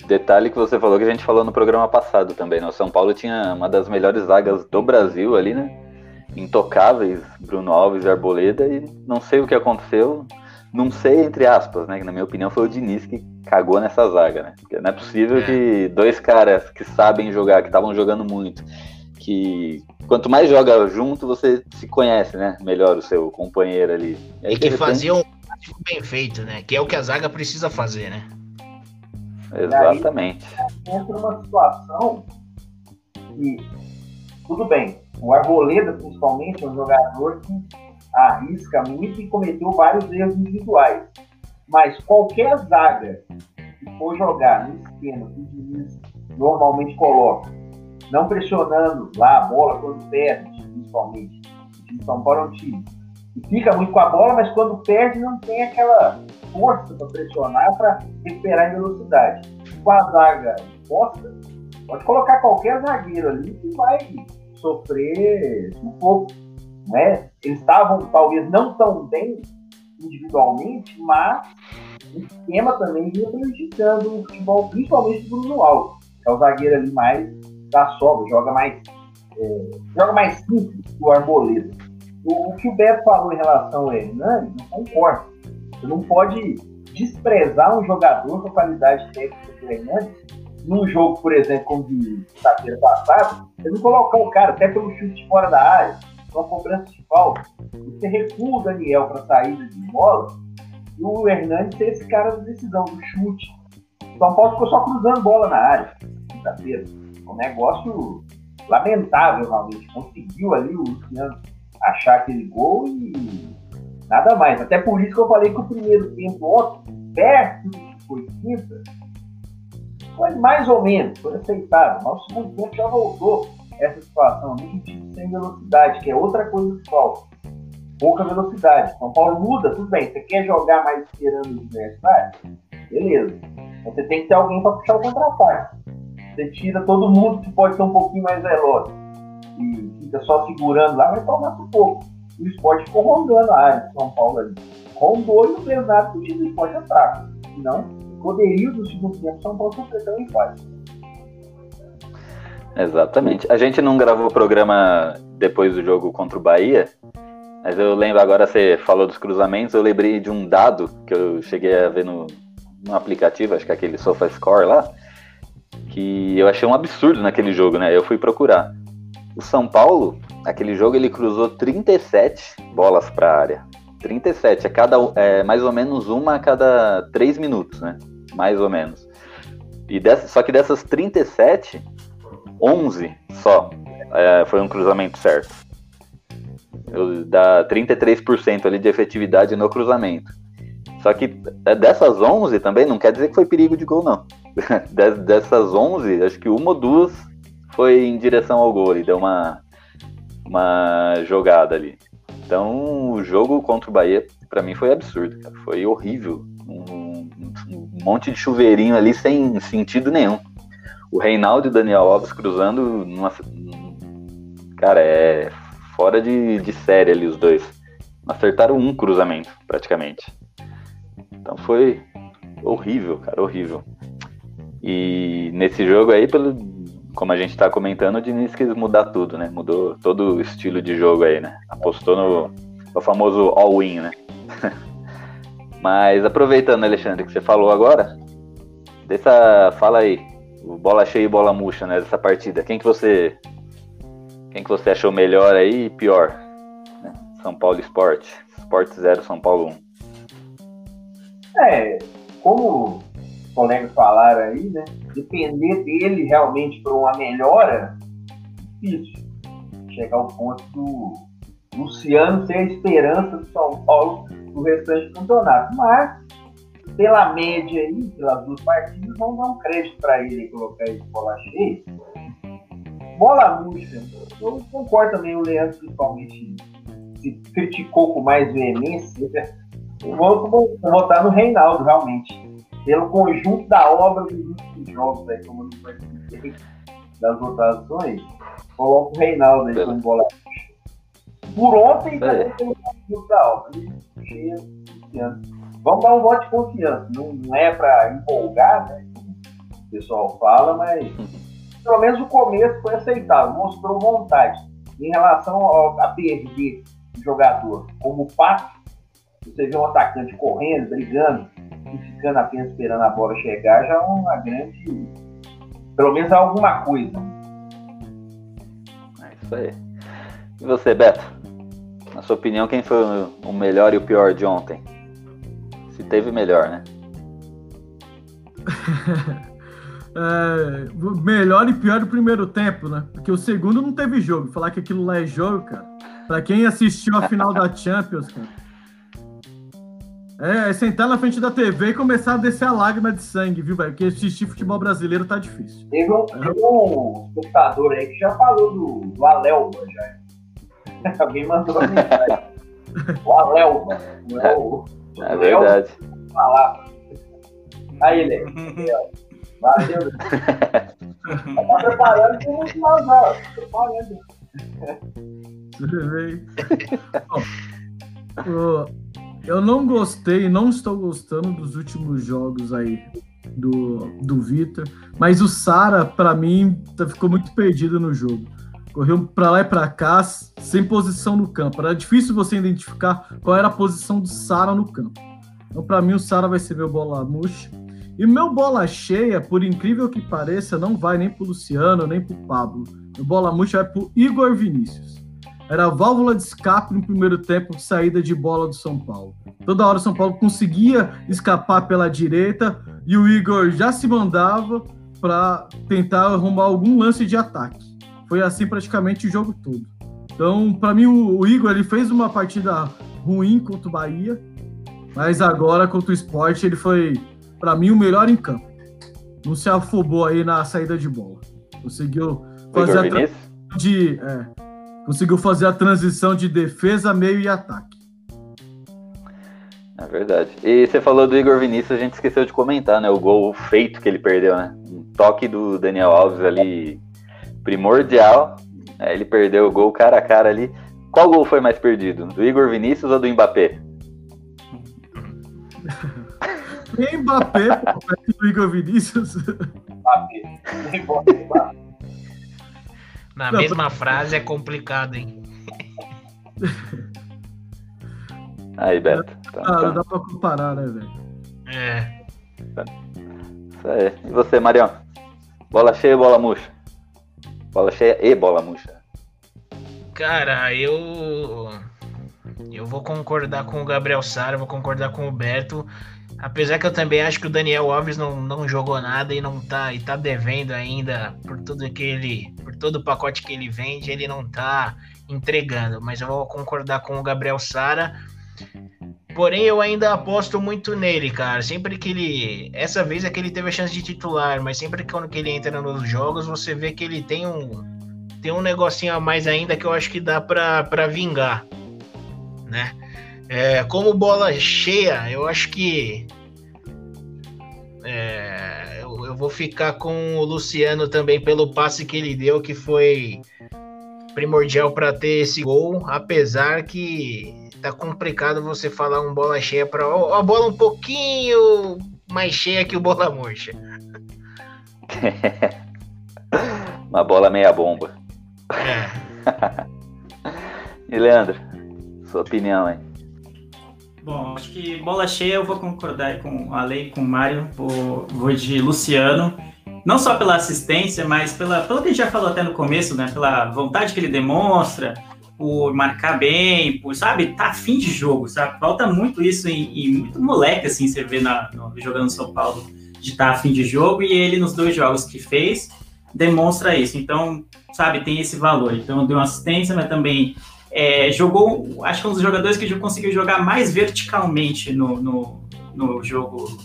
Detalhe que você falou que a gente falou no programa passado também, né? O São Paulo tinha uma das melhores zagas do Brasil ali, né? Intocáveis, Bruno Alves e Arboleda, e não sei o que aconteceu. Não sei, entre aspas, né? Que na minha opinião foi o Diniz que cagou nessa zaga, né? Porque não é possível é. que dois caras que sabem jogar, que estavam jogando muito, que quanto mais joga junto, você se conhece, né? Melhor o seu companheiro ali. E, aí, e que repente... faziam um bem feito, né? Que é o que a zaga precisa fazer, né? Exatamente. Aí, entra uma situação que, tudo bem, o Arboleda, principalmente, é um jogador que arrisca muito e cometeu vários erros individuais. Mas qualquer zaga que for jogar no esquema que o Diniz normalmente coloca, não pressionando lá a bola quando perde, principalmente. O time São Paulo é um time fica muito com a bola, mas quando perde não tem aquela força para pressionar para recuperar em velocidade. Com a zaga posta, pode colocar qualquer zagueiro ali que vai sofrer um pouco. Né? Eles estavam talvez não tão bem individualmente, mas o esquema também vinha prejudicando o futebol, principalmente do Bruno Alves, que é o zagueiro ali mais da sobra, joga mais, é, joga mais simples que o Arboleda. O, que o Beto falou em relação ao Hernani, não concordo. Você não pode desprezar um jogador com a qualidade técnica do Hernani num jogo, por exemplo, como de sexta-feira passada, você não colocar o cara até pelo chute fora da área, uma cobrança de falta, você recua o Daniel para saída de bola e o Hernandes ser esse cara da decisão, do chute. O São Paulo ficou só cruzando bola na área, quinta-feira. Um negócio lamentável, realmente. Conseguiu ali o Luciano achar aquele gol e nada mais. Até por isso que eu falei que o primeiro tempo ontem, perto do que foi quinta, foi mais ou menos, foi aceitável. Mas o segundo tempo já voltou essa situação de time sem velocidade, que é outra coisa que falta. Pouca velocidade. São Paulo muda, tudo bem. Você quer jogar mais esperando o adversário? Beleza. Você tem que ter alguém para puxar o contra-ataque. Você tira todo mundo que pode ser um pouquinho mais veloz e fica só segurando lá, vai tomar um pouco. O esporte ficou rondando a área de São Paulo ali. Rondou e não fez nada que o time do esporte entrar. Senão, poderio do segundo tempo, São Paulo completando em empate. Exatamente. A gente não gravou o programa depois do jogo contra o Bahia, mas eu lembro agora, você falou dos cruzamentos, eu lembrei de um dado que eu cheguei a ver no, no aplicativo, acho que é aquele SofaScore lá, que eu achei um absurdo naquele jogo, né? Eu fui procurar. O São Paulo, aquele jogo, ele cruzou 37 bolas para a área. 37, é, cada, é mais ou menos uma a cada 3 minutos, né? Mais ou menos. E dessa, só que dessas 37, 11 só é, foi um cruzamento certo. Eu, dá 33% ali de efetividade no cruzamento. Só que é, dessas 11 também não quer dizer que foi perigo de gol, não. Dessas 11, acho que uma ou duas foi em direção ao gol e deu uma, uma jogada ali. Então, o jogo contra o Bahia, para mim, foi absurdo, cara. Foi horrível. Um, um monte de chuveirinho ali sem sentido nenhum o Reinaldo e o Daniel Alves cruzando, numa, cara, é fora de, de série ali os dois. Acertaram um cruzamento, praticamente. Então foi horrível, cara, horrível. E nesse jogo aí, pelo, como a gente tá comentando, o Diniz quis mudar tudo, né? Mudou todo o estilo de jogo aí, né? Apostou no, no famoso all-in, né? Mas aproveitando, Alexandre, que você falou agora, dessa, fala aí, bola cheia e bola murcha né, dessa partida. Quem que você quem que você achou melhor aí e pior? Né? São Paulo Esporte. Esporte 0, São Paulo 1. É, como colegas falaram aí, né? Depender dele realmente para uma melhora, difícil. Chegar ao ponto do Luciano ser a esperança do São Paulo no restante do campeonato. Mas pela média aí, pelas duas partidas, vamos dar um crédito para ele colocar ele bola cheia. Bola murcha, eu concordo também, o Leandro principalmente se criticou com mais veemência. Eu vou, vou votar no Reinaldo, realmente. Pelo conjunto da obra dos últimos jogos, aí, como não foi das votações, coloco o Reinaldo aí como bola Por ontem, também pelo Brasil da Alva. Vamos dar um voto de confiança. Não, não é para empolgar, né? Como o pessoal fala, mas pelo menos o começo foi aceitável, mostrou vontade. Em relação ao, a perder jogador como o Pato, você vê um atacante correndo, brigando, e ficando apenas esperando a bola chegar, já é uma grande. Pelo menos alguma coisa. É isso aí. E você, Beto? Na sua opinião, quem foi o melhor e o pior de ontem? Se teve melhor, né? é, melhor e pior do primeiro tempo, né? Porque o segundo não teve jogo. Falar que aquilo lá é jogo, cara. Pra quem assistiu a final da Champions, cara. É, é sentar na frente da TV e começar a descer a lágrima de sangue, viu, velho? Porque assistir futebol brasileiro tá difícil. Teve um, é. um espectador aí que já falou do, do Alelba, já. Alguém mandou a mensagem. o Alelba, não é o. É verdade. Falar. Aí, ele. Valeu. tá preparando para o final, preparando. Tudo bem. Eu não gostei, não estou gostando dos últimos jogos aí do, do Vitor, mas o Sara, para mim, tá, ficou muito perdido no jogo. Correu para lá e para cá, sem posição no campo. Era difícil você identificar qual era a posição do Sara no campo. Então, para mim, o Sara vai ser meu bola murcha. E meu bola cheia, por incrível que pareça, não vai nem pro Luciano, nem pro Pablo. Meu bola murcha vai pro Igor Vinícius. Era a válvula de escape no primeiro tempo de saída de bola do São Paulo. Toda hora o São Paulo conseguia escapar pela direita e o Igor já se mandava para tentar arrumar algum lance de ataque. Foi assim praticamente o jogo todo. Então, para mim, o, o, Igor ele fez uma partida ruim contra o Bahia, mas agora contra o Sport ele foi, para mim, o melhor em campo. Não se afobou aí na saída de bola. Conseguiu fazer a de, é, conseguiu fazer a transição de defesa, meio e ataque. É verdade. E você falou do Igor Vinícius, a gente esqueceu de comentar, né? O gol feito que ele perdeu, né? Um toque do Daniel Alves ali primordial. É, ele perdeu o gol cara a cara ali. Qual gol foi mais perdido? Do Igor Vinícius ou do Mbappé? Mbappé, do Igor Vinícius. Mbappé. Na Não, mesma frase é complicado, hein? Aí, Beto. Tá, tá. Dá pra comparar, né, velho? É. Isso aí. E você, Marião? Bola cheia ou bola murcha? Bola cheia e bola murcha. Cara, eu. Eu vou concordar com o Gabriel Sara, vou concordar com o Beto. Apesar que eu também acho que o Daniel Alves não, não jogou nada e não tá e tá devendo ainda por tudo que ele, por todo o pacote que ele vende, ele não tá entregando. Mas eu vou concordar com o Gabriel Sara. Porém, eu ainda aposto muito nele, cara. Sempre que ele. Essa vez é que ele teve a chance de titular, mas sempre que quando ele entra nos jogos, você vê que ele tem um. Tem um negocinho a mais ainda que eu acho que dá pra, pra vingar. Né? É, como bola cheia, eu acho que. É, eu, eu, vou ficar com o Luciano também pelo passe que ele deu, que foi primordial para ter esse gol, apesar que tá complicado você falar um bola cheia para a bola um pouquinho mais cheia que o bola murcha. Uma bola meia bomba. É. e Leandro, sua opinião aí? Bom, acho que bola cheia eu vou concordar com a lei, com o Mário, vou, de Luciano. Não só pela assistência, mas pela, pelo que a gente já falou até no começo, né? Pela vontade que ele demonstra, por marcar bem, por, sabe, tá afim de jogo, sabe? Falta muito isso em, em muito moleque, assim, você vê na, no, jogando São Paulo, de tá afim de jogo, e ele, nos dois jogos que fez, demonstra isso. Então, sabe, tem esse valor. Então, deu uma assistência, mas também é, jogou, acho que é um dos jogadores que conseguiu jogar mais verticalmente no, no, no jogo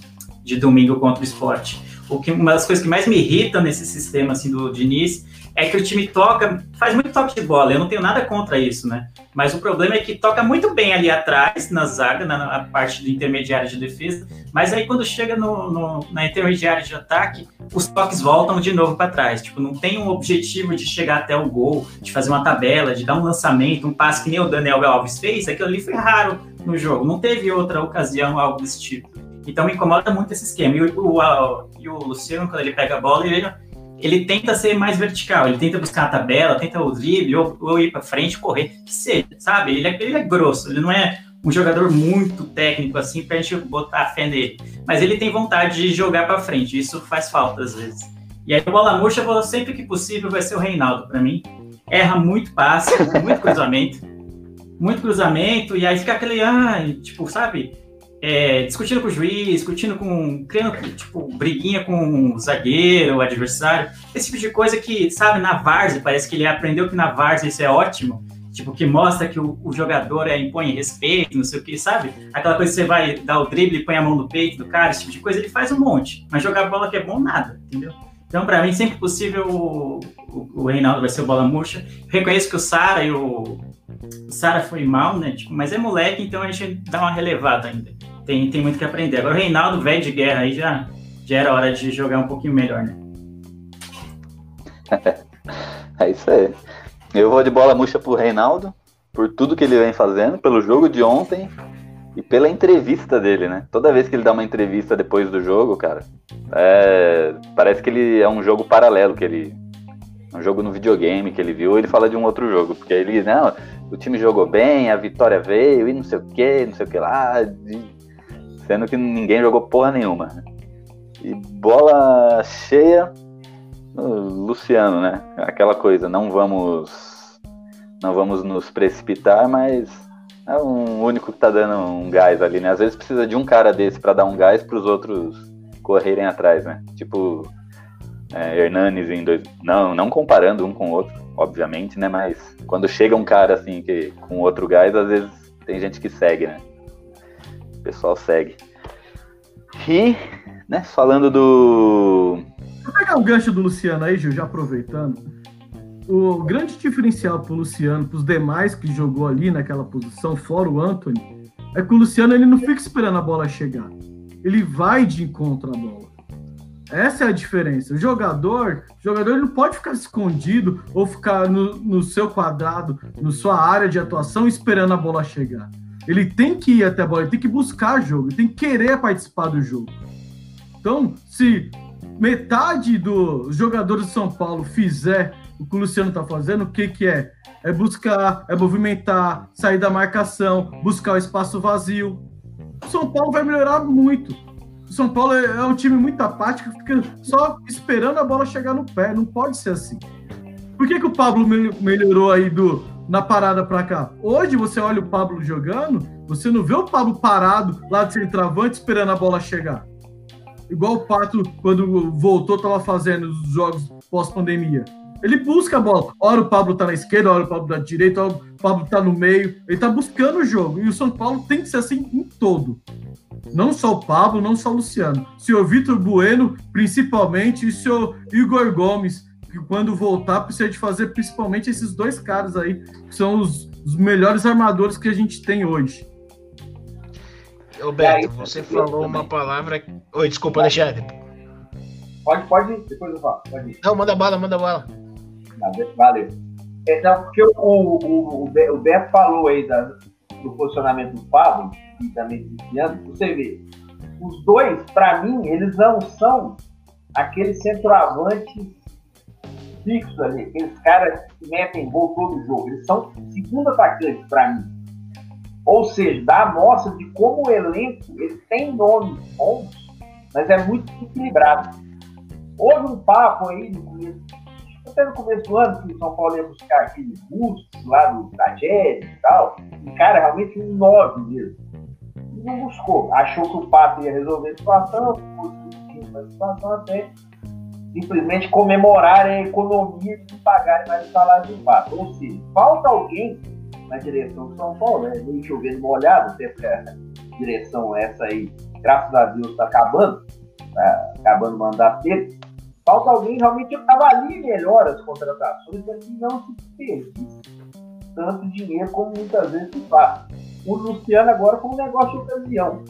de domingo contra o esporte. o que, uma das coisas que mais me irrita nesse sistema assim, do Diniz é que o time toca, faz muito toque de bola. Eu não tenho nada contra isso, né? Mas o problema é que toca muito bem ali atrás, na zaga, na, na parte do intermediário de defesa. Mas aí quando chega no, no, na intermediária de ataque, os toques voltam de novo para trás. Tipo, não tem um objetivo de chegar até o gol, de fazer uma tabela, de dar um lançamento, um passe que nem o Daniel Alves fez. Aquilo ali foi raro no jogo. Não teve outra ocasião, algo desse tipo. Então me incomoda muito esse esquema. E o, o, e o Luciano, quando ele pega a bola, ele ele tenta ser mais vertical, ele tenta buscar a tabela, tenta o drible, ou, ou ir para frente, correr, que seja, sabe? Ele é, ele é grosso, ele não é um jogador muito técnico assim pra gente botar a fé nele. Mas ele tem vontade de jogar para frente, isso faz falta às vezes. E aí, bola murcha, sempre que possível, vai ser o Reinaldo para mim. Erra muito passe, muito cruzamento, muito cruzamento, e aí fica aquele, ah, tipo, sabe? É, discutindo com o juiz, discutindo com. criando, tipo, briguinha com o zagueiro, o adversário. Esse tipo de coisa que, sabe, na várzea, parece que ele aprendeu que na várzea isso é ótimo. Tipo, que mostra que o, o jogador é, impõe respeito, não sei o que, sabe? Aquela coisa que você vai dar o drible e põe a mão no peito do cara, esse tipo de coisa, ele faz um monte. Mas jogar bola que é bom, nada, entendeu? Então, para mim, sempre possível, o, o, o, Reinaldo vai ser o bola murcha. reconheço que o Sara e o. O Sara foi mal, né? Tipo, mas é moleque, então a gente dá uma relevada ainda tem, tem muito que aprender. Agora o Reinaldo, velho de guerra, aí já, já era hora de jogar um pouquinho melhor, né? é isso aí. Eu vou de bola murcha pro Reinaldo, por tudo que ele vem fazendo, pelo jogo de ontem e pela entrevista dele, né? Toda vez que ele dá uma entrevista depois do jogo, cara, é... parece que ele é um jogo paralelo que ele. Um jogo no videogame que ele viu, ele fala de um outro jogo. Porque ele, não, o time jogou bem, a vitória veio e não sei o que, não sei o que lá. Sendo que ninguém jogou porra nenhuma. E bola cheia, Luciano, né? Aquela coisa, não vamos não vamos nos precipitar, mas é o único que tá dando um gás ali, né? Às vezes precisa de um cara desse para dar um gás para os outros correrem atrás, né? Tipo é, Hernanes em dois, não, não comparando um com o outro, obviamente, né? Mas quando chega um cara assim que com outro gás, às vezes tem gente que segue, né? Pessoal segue. E, né, falando do. Vou pegar o gancho do Luciano aí, Gil, já aproveitando. O grande diferencial pro Luciano, pros demais que jogou ali naquela posição, fora o Anthony, é que o Luciano ele não fica esperando a bola chegar. Ele vai de encontro à bola. Essa é a diferença. O jogador, o jogador não pode ficar escondido ou ficar no, no seu quadrado, na sua área de atuação, esperando a bola chegar. Ele tem que ir até a bola, ele tem que buscar jogo, ele tem que querer participar do jogo. Então, se metade dos jogadores de São Paulo fizer o que o Luciano está fazendo, o que, que é? É buscar, é movimentar, sair da marcação, buscar o espaço vazio. O São Paulo vai melhorar muito. O São Paulo é, é um time muito apático, fica só esperando a bola chegar no pé. Não pode ser assim. Por que, que o Pablo melhorou aí do, na parada para cá. Hoje você olha o Pablo jogando, você não vê o Pablo parado lá de centroavante esperando a bola chegar. Igual o Pato, quando voltou, estava fazendo os jogos pós-pandemia. Ele busca a bola. Ora o Pablo tá na esquerda, ora o Pablo tá na direita, ora o Pablo tá no meio. Ele tá buscando o jogo. E o São Paulo tem que ser assim em todo. Não só o Pablo, não só o Luciano. Senhor Vitor Bueno, principalmente, e o senhor Igor Gomes, que quando voltar precisa de fazer principalmente esses dois caras aí, que são os, os melhores armadores que a gente tem hoje. Ô Beto, você falou uma palavra. Oi, desculpa, Alexandre. Pode, pode depois eu falo. Pode ir. Não, manda bala, manda bala. Valeu. É, não, porque o, o, o, Beto falou aí da, do posicionamento do Pablo e também do Cristiano, você vê, os dois, para mim, eles não são aqueles centroavantes fixos ali, aqueles caras que metem gol todo jogo. Eles são segundo atacantes para mim. Ou seja, dá a mostra de como o elenco ele tem nomes bons, mas é muito equilibrado. Houve um papo aí no começo, até no começo do ano, que o São Paulo ia buscar aquele Bustos lá do tragédia e tal. E, cara, realmente um 9 mesmo. E não buscou. Achou que o Pato ia resolver a situação, ficou discutindo a situação até simplesmente comemorar a economia de pagar mais o salário do pato. Ou seja, falta alguém na direção de São Paulo, né? Meio chovendo molhado, até porque a direção essa aí, graças a Deus, está acabando. tá acabando o mandato dele, falta alguém realmente avalie melhor as contratações para que não se desperdice tanto dinheiro como muitas vezes se faz. O Luciano agora foi um negócio de ocasião.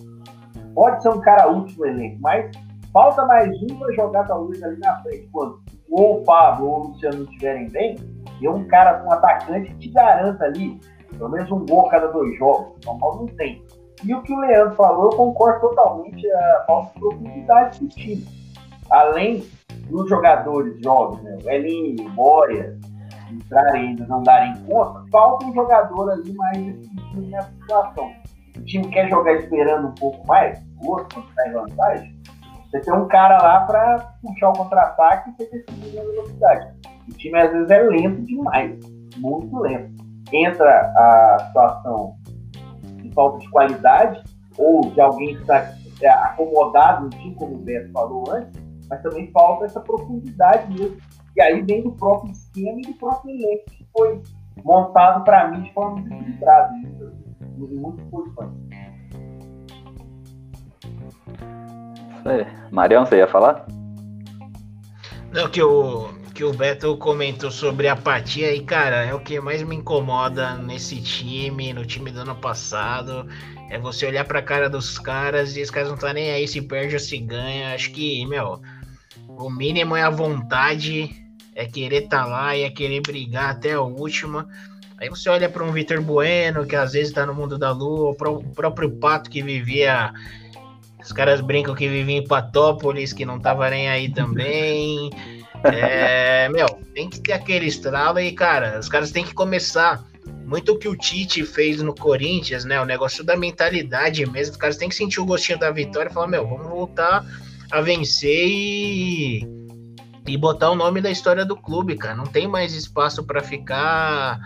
Pode ser um cara útil no elenco, mas falta mais um para jogar talvez ali na frente. Quando ou o Pablo ou o Luciano estiverem bem, e um cara com um atacante te garanta ali pelo menos um gol a cada dois jogos. O São Paulo não tem. E o que o Leandro falou, eu concordo totalmente a falta de profundidade do time. Além dos jogadores jovens, né? o Elinho, o Boia, entrarem ainda não darem conta, falta um jogador ali mais decisivo nessa situação. O time quer jogar esperando um pouco mais, o outro, quando está em vantagem, você tem um cara lá para puxar o contra-ataque e você decidir a velocidade. O time às vezes é lento demais, muito lento. Entra a situação de falta de qualidade ou de alguém estar é, acomodado no time, como o Beto falou antes, mas também falta essa profundidade mesmo. E aí vem do próprio esquema e do próprio elenco que foi montado para mim de forma desequilibrada em muitas. Marião, você ia falar? Não, que o, que o Beto comentou sobre apatia e, cara, é o que mais me incomoda nesse time, no time do ano passado. É você olhar pra cara dos caras e os caras não tá nem aí se perde ou se ganha. Acho que, meu, o mínimo é a vontade, é querer tá lá e é querer brigar até a última. Aí você olha para um Vitor Bueno, que às vezes tá no mundo da lua, o próprio Pato que vivia os caras brincam que vivia em Patópolis, que não tava nem aí também. É, meu, tem que ter aquele estralo e, cara, os caras têm que começar. Muito o que o Tite fez no Corinthians, né? O negócio da mentalidade mesmo. Os caras têm que sentir o gostinho da vitória e falar, meu, vamos voltar a vencer e, e botar o nome da história do clube, cara. Não tem mais espaço para ficar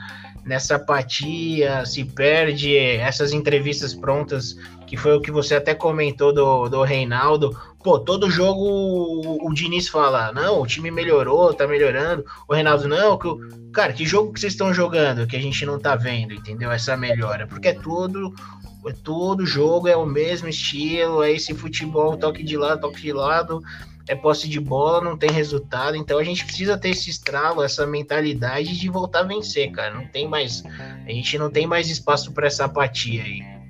nessa apatia, se perde essas entrevistas prontas que foi o que você até comentou do, do Reinaldo. Pô, todo jogo o, o Diniz fala, não, o time melhorou, tá melhorando. O Reinaldo, não, que cara, que jogo que vocês estão jogando que a gente não tá vendo, entendeu? Essa melhora. Porque é todo, é todo jogo, é o mesmo estilo, é esse futebol, toque de lado, toque de lado, é posse de bola, não tem resultado. Então a gente precisa ter esse estralo, essa mentalidade de voltar a vencer, cara. Não tem mais, a gente não tem mais espaço para essa apatia aí.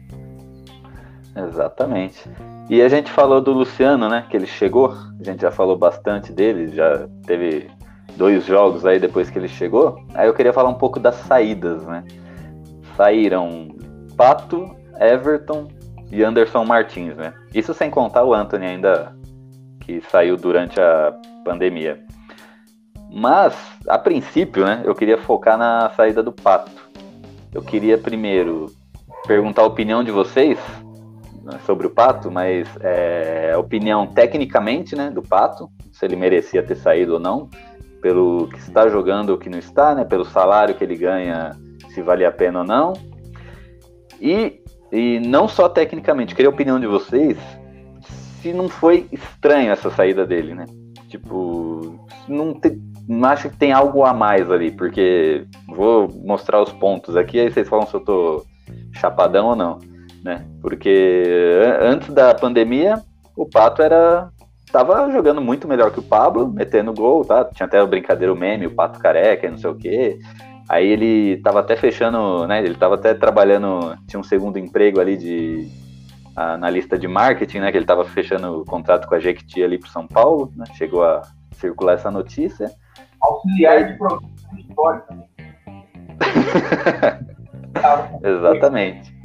Exatamente. E a gente falou do Luciano, né? Que ele chegou. A gente já falou bastante dele, já teve dois jogos aí depois que ele chegou. Aí eu queria falar um pouco das saídas, né? Saíram Pato, Everton e Anderson Martins, né? Isso sem contar o Anthony ainda que saiu durante a pandemia. Mas, a princípio, né, eu queria focar na saída do Pato. Eu queria primeiro perguntar a opinião de vocês sobre o Pato, mas é, opinião tecnicamente né, do Pato, se ele merecia ter saído ou não, pelo que está jogando ou que não está, né, pelo salário que ele ganha, se vale a pena ou não. E, e não só tecnicamente, queria a opinião de vocês se não foi estranho essa saída dele, né? Tipo, não, te, não acho que tem algo a mais ali, porque vou mostrar os pontos aqui, aí vocês falam se eu tô chapadão ou não né? Porque antes da pandemia, o Pato era tava jogando muito melhor que o Pablo, metendo gol, tá? Tinha até o brincadeiro meme, o Pato careca, não sei o quê. Aí ele tava até fechando, né? Ele tava até trabalhando, tinha um segundo emprego ali de analista de marketing, né? Que ele tava fechando o contrato com a Jequiti ali pro São Paulo, né? Chegou a circular essa notícia. Auxiliar de programa histórico. Exatamente.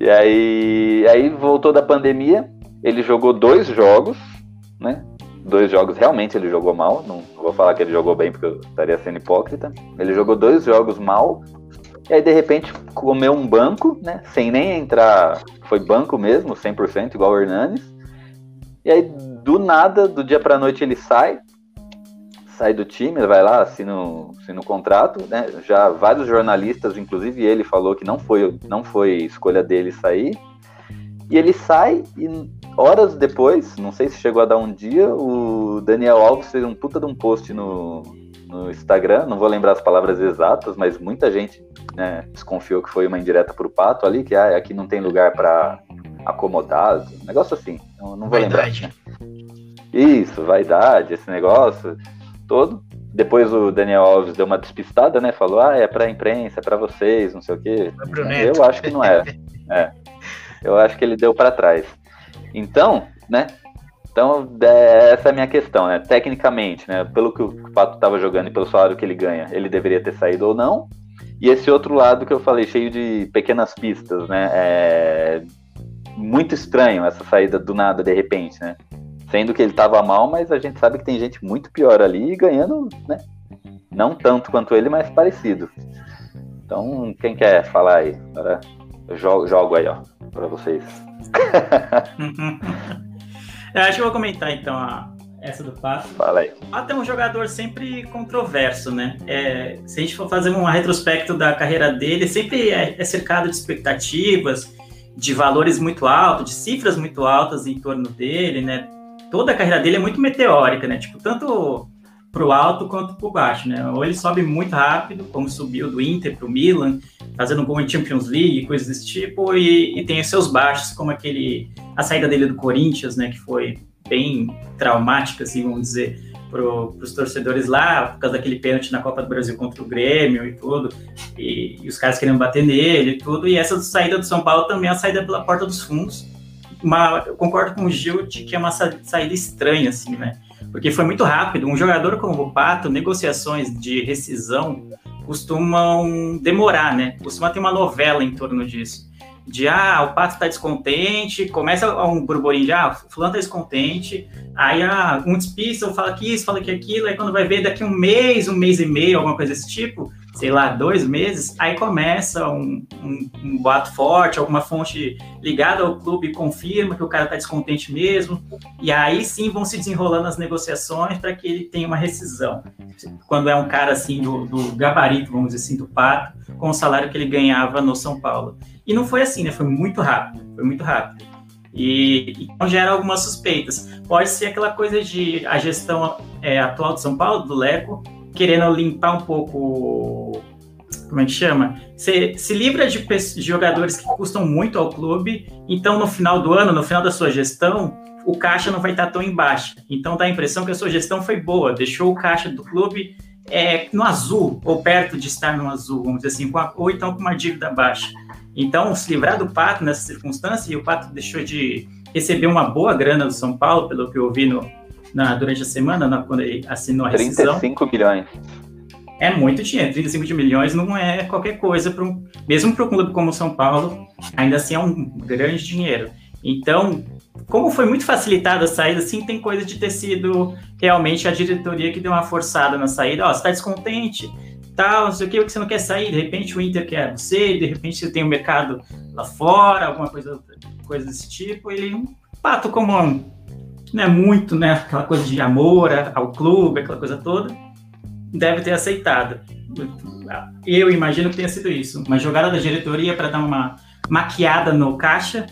E aí, aí voltou da pandemia, ele jogou dois jogos, né? Dois jogos realmente ele jogou mal. Não vou falar que ele jogou bem porque eu estaria sendo hipócrita. Ele jogou dois jogos mal. E aí, de repente, comeu um banco, né? Sem nem entrar. Foi banco mesmo, 100%, igual o Hernanes. E aí, do nada, do dia pra noite, ele sai sai do time, vai lá, assina o, assina o contrato, né? Já vários jornalistas, inclusive ele, falou que não foi, não foi escolha dele sair. E ele sai e horas depois, não sei se chegou a dar um dia, o Daniel Alves fez um puta de um post no, no Instagram, não vou lembrar as palavras exatas, mas muita gente né, desconfiou que foi uma indireta pro Pato ali, que ah, aqui não tem lugar para acomodado, um negócio assim, não, não vou Vaidade. lembrar. Isso, vaidade, esse negócio todo. Depois o Daniel Alves deu uma despistada, né? Falou, ah, é pra imprensa, é pra vocês, não sei o quê. Neto. Eu acho que não é. é. Eu acho que ele deu pra trás. Então, né? Então, é, essa é a minha questão, né? Tecnicamente, né? Pelo que o Pato estava jogando e pelo salário que ele ganha, ele deveria ter saído ou não. E esse outro lado que eu falei, cheio de pequenas pistas, né? É muito estranho essa saída do nada, de repente, né? Sendo que ele estava mal, mas a gente sabe que tem gente muito pior ali ganhando, né? Não tanto quanto ele, mas parecido. Então, quem quer falar aí? Agora eu jogo, jogo aí, ó, para vocês. Eu acho que eu vou comentar então a- essa do Pato. Fala aí. O Pato é um jogador sempre controverso, né? É, se a gente for fazer um retrospecto da carreira dele, sempre é, é cercado de expectativas, de valores muito altos, de cifras muito altas em torno dele, né? Toda a carreira dele é muito meteórica, né? Tipo, tanto pro alto quanto pro baixo, né? Ou ele sobe muito rápido, como subiu do Inter pro Milan, fazendo gol em Champions League, coisas desse tipo, e, e tem os seus baixos, como aquele a saída dele do Corinthians, né? Que foi bem traumática, assim, vamos dizer, para os torcedores lá, por causa daquele pênalti na Copa do Brasil contra o Grêmio e tudo, e, e os caras querendo bater nele e tudo, e essa saída do São Paulo também é a saída pela porta dos fundos. Uma, eu concordo com o Gil de que é uma sa- saída estranha, assim, né? Porque foi muito rápido. Um jogador como o Pato, negociações de rescisão costumam demorar, né? Costuma ter uma novela em torno disso de ah, o Pato tá descontente, começa um burburinho de ah, fulano tá descontente, aí ah, um despista, fala que isso, fala que aquilo, aí quando vai ver daqui um mês, um mês e meio, alguma coisa desse tipo, sei lá, dois meses, aí começa um, um, um boato forte, alguma fonte ligada ao clube confirma que o cara tá descontente mesmo, e aí sim vão se desenrolando as negociações para que ele tenha uma rescisão. Quando é um cara assim do, do gabarito, vamos dizer assim, do Pato, com o salário que ele ganhava no São Paulo. E não foi assim, né? Foi muito rápido, foi muito rápido. E então gera algumas suspeitas. Pode ser aquela coisa de a gestão é, atual de São Paulo, do Leco, querendo limpar um pouco. Como é que chama? Se, se livra de, jogadores que custam muito ao clube, então no final do ano, no final da sua gestão, o caixa não vai estar tão embaixo. Então dá a impressão que a sua gestão foi boa, deixou o caixa do clube é, no azul, ou perto de estar no azul, vamos dizer assim, a- ou então com uma dívida baixa. Então, se livrar do Pato nessa circunstância, e o Pato deixou de receber uma boa grana do São Paulo, pelo que eu vi no, na, durante a semana, na- quando ele assinou a rescisão. 35 milhões. É muito dinheiro, 35 de milhões não é qualquer coisa, um, mesmo para um clube como o São Paulo, ainda assim é um grande dinheiro. Então, como foi muito facilitada a saída, sim, tem coisa de ter sido realmente a diretoria que deu uma forçada na saída. Ó, você está descontente, tal, não sei o que, que você não quer sair, de repente o Inter quer você, de repente você tem o mercado lá fora, alguma coisa, coisa desse tipo. Ele, um pato como um, não é muito, né, aquela coisa de amor ao clube, aquela coisa toda deve ter aceitado. Eu imagino que tenha sido isso. Uma jogada da diretoria para dar uma maquiada no caixa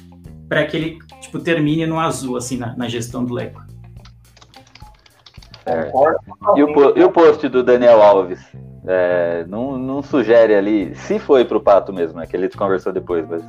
para que ele tipo, termine no azul, assim, na, na gestão do Leco. Concordo. E o, e o post do Daniel Alves? É, não, não sugere ali, se foi pro Pato mesmo, é que ele conversou depois, mas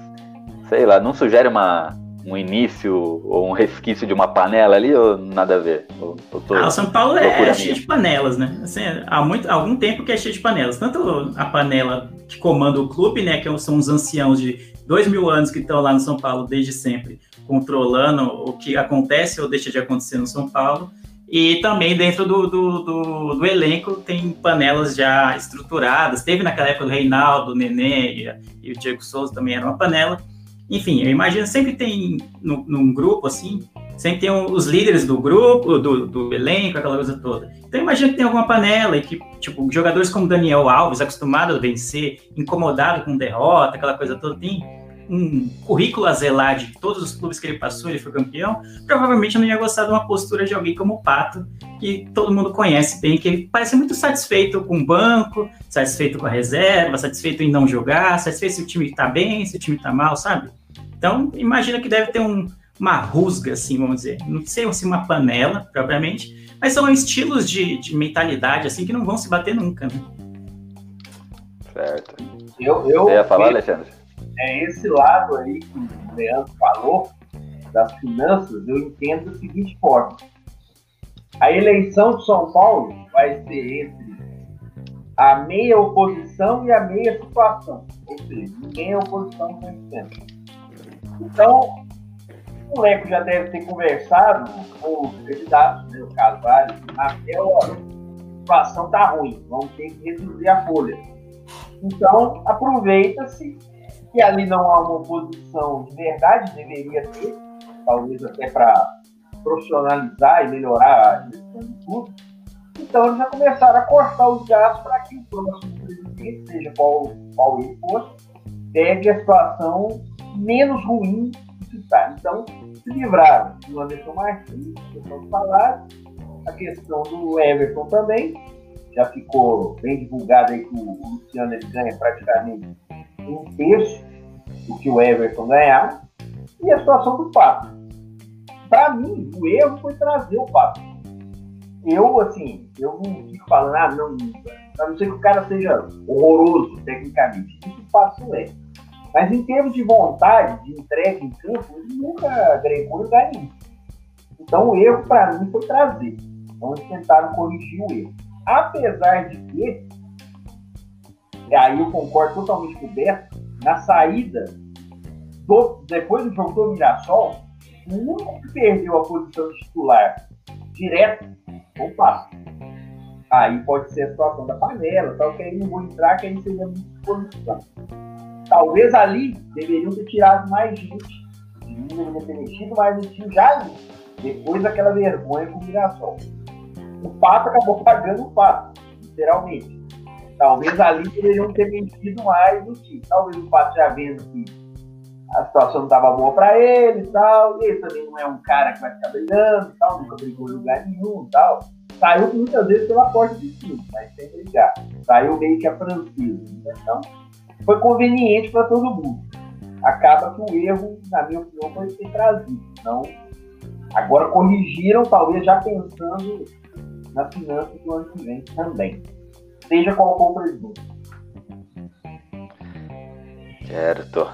sei lá, não sugere uma, um início ou um resquício de uma panela ali ou nada a ver? Tô- Ah, o São Paulo é, cheio de panelas, né? Assim, há, muito, há algum tempo que é cheio de panelas. Tanto a panela que comanda o clube, né? Que são os anciãos de dois mil anos que estão lá no São Paulo desde sempre, controlando o que acontece ou deixa de acontecer no São Paulo. E também dentro do, do, do, do elenco tem panelas já estruturadas. Teve naquela época o Reinaldo, o Nenê e, e o Diego Souza também era uma panela. Enfim, eu imagino sempre tem no, num grupo assim, sempre tem um- os líderes do grupo, do, do elenco, aquela coisa toda. Então imagina que tem alguma panela e que, tipo, jogadores como Daniel Alves, acostumado a vencer, incomodado com derrota, aquela coisa toda, tem um currículo a zelar de todos os clubes que ele passou, ele foi campeão, provavelmente não ia gostar de uma postura de alguém como o Pato, que todo mundo conhece bem, que parece muito satisfeito com o banco, satisfeito com a reserva, satisfeito em não jogar, satisfeito se o time tá bem, se o time tá mal, sabe? Então, imagina que deve ter um, uma rusga, assim, vamos dizer. Não sei se uma panela, propriamente, mas são estilos de, de mentalidade, assim, que não vão se bater nunca, né? Certo. Eu, eu, Você ia falar, Alexandre? é esse lado aí que Leandro falou, das finanças, eu entendo da seguinte forma. A eleição de São Paulo vai ser entre a meia oposição e a meia situação. Ou seja, ninguém é oposição 100%. Então, o Leco já deve ter conversado com os candidatos, né, o vários, Marcel, a situação está ruim, vamos ter que reduzir a folha. Então, aproveita-se que ali não há uma oposição de verdade, deveria ter, talvez até para profissionalizar e melhorar a gestão de tudo. Então, eles já começaram a cortar os gastos para que o próximo presidente, seja qual, qual ele for, pegue a situação menos ruim que está. Então, se livraram do Anderson Martins, questão do salário, a questão do Everton também, já ficou bem divulgado aí que o Luciano ele ganha praticamente um terço do que o Everton ganhava, e a situação do Pato. Para mim, o erro foi trazer o Pato. Eu, assim, eu não fico falando, ah, não, a não ser que o cara seja horroroso tecnicamente. Isso o Pato é. Mas em termos de vontade, de entrega em campo, ele nunca agregou lugar nenhum. Então o erro, para mim, foi trazer. Então eles tentaram corrigir o erro. Apesar de que, e aí eu concordo totalmente com o Beto, na saída, do, depois do jogo do Mirassol, o único que perdeu a posição titular direto, opa, aí pode ser a situação da panela, tal, que aí não vou entrar, que aí seria muito posição. Talvez ali deveriam ter tirado mais gente, deveriam ter mexido mais no time já ali, depois daquela vergonha com o Mirassol. O Pato acabou pagando o Pato, literalmente. Talvez ali deveriam ter mexido mais no time. Talvez o Pato já vendo que a situação não estava boa para ele e tal. Ele também não é um cara que vai ficar brigando e tal, nunca brigou em lugar nenhum e tal. Saiu muitas vezes pela porta de cima, mas sem brigar. Saiu meio que a francesa. Então, foi conveniente para todo mundo. Acaba que o erro, na minha opinião, foi ter trazido. Então, agora corrigiram, talvez já pensando nas finanças do ano que vem também seja qual for o presidente. Certo.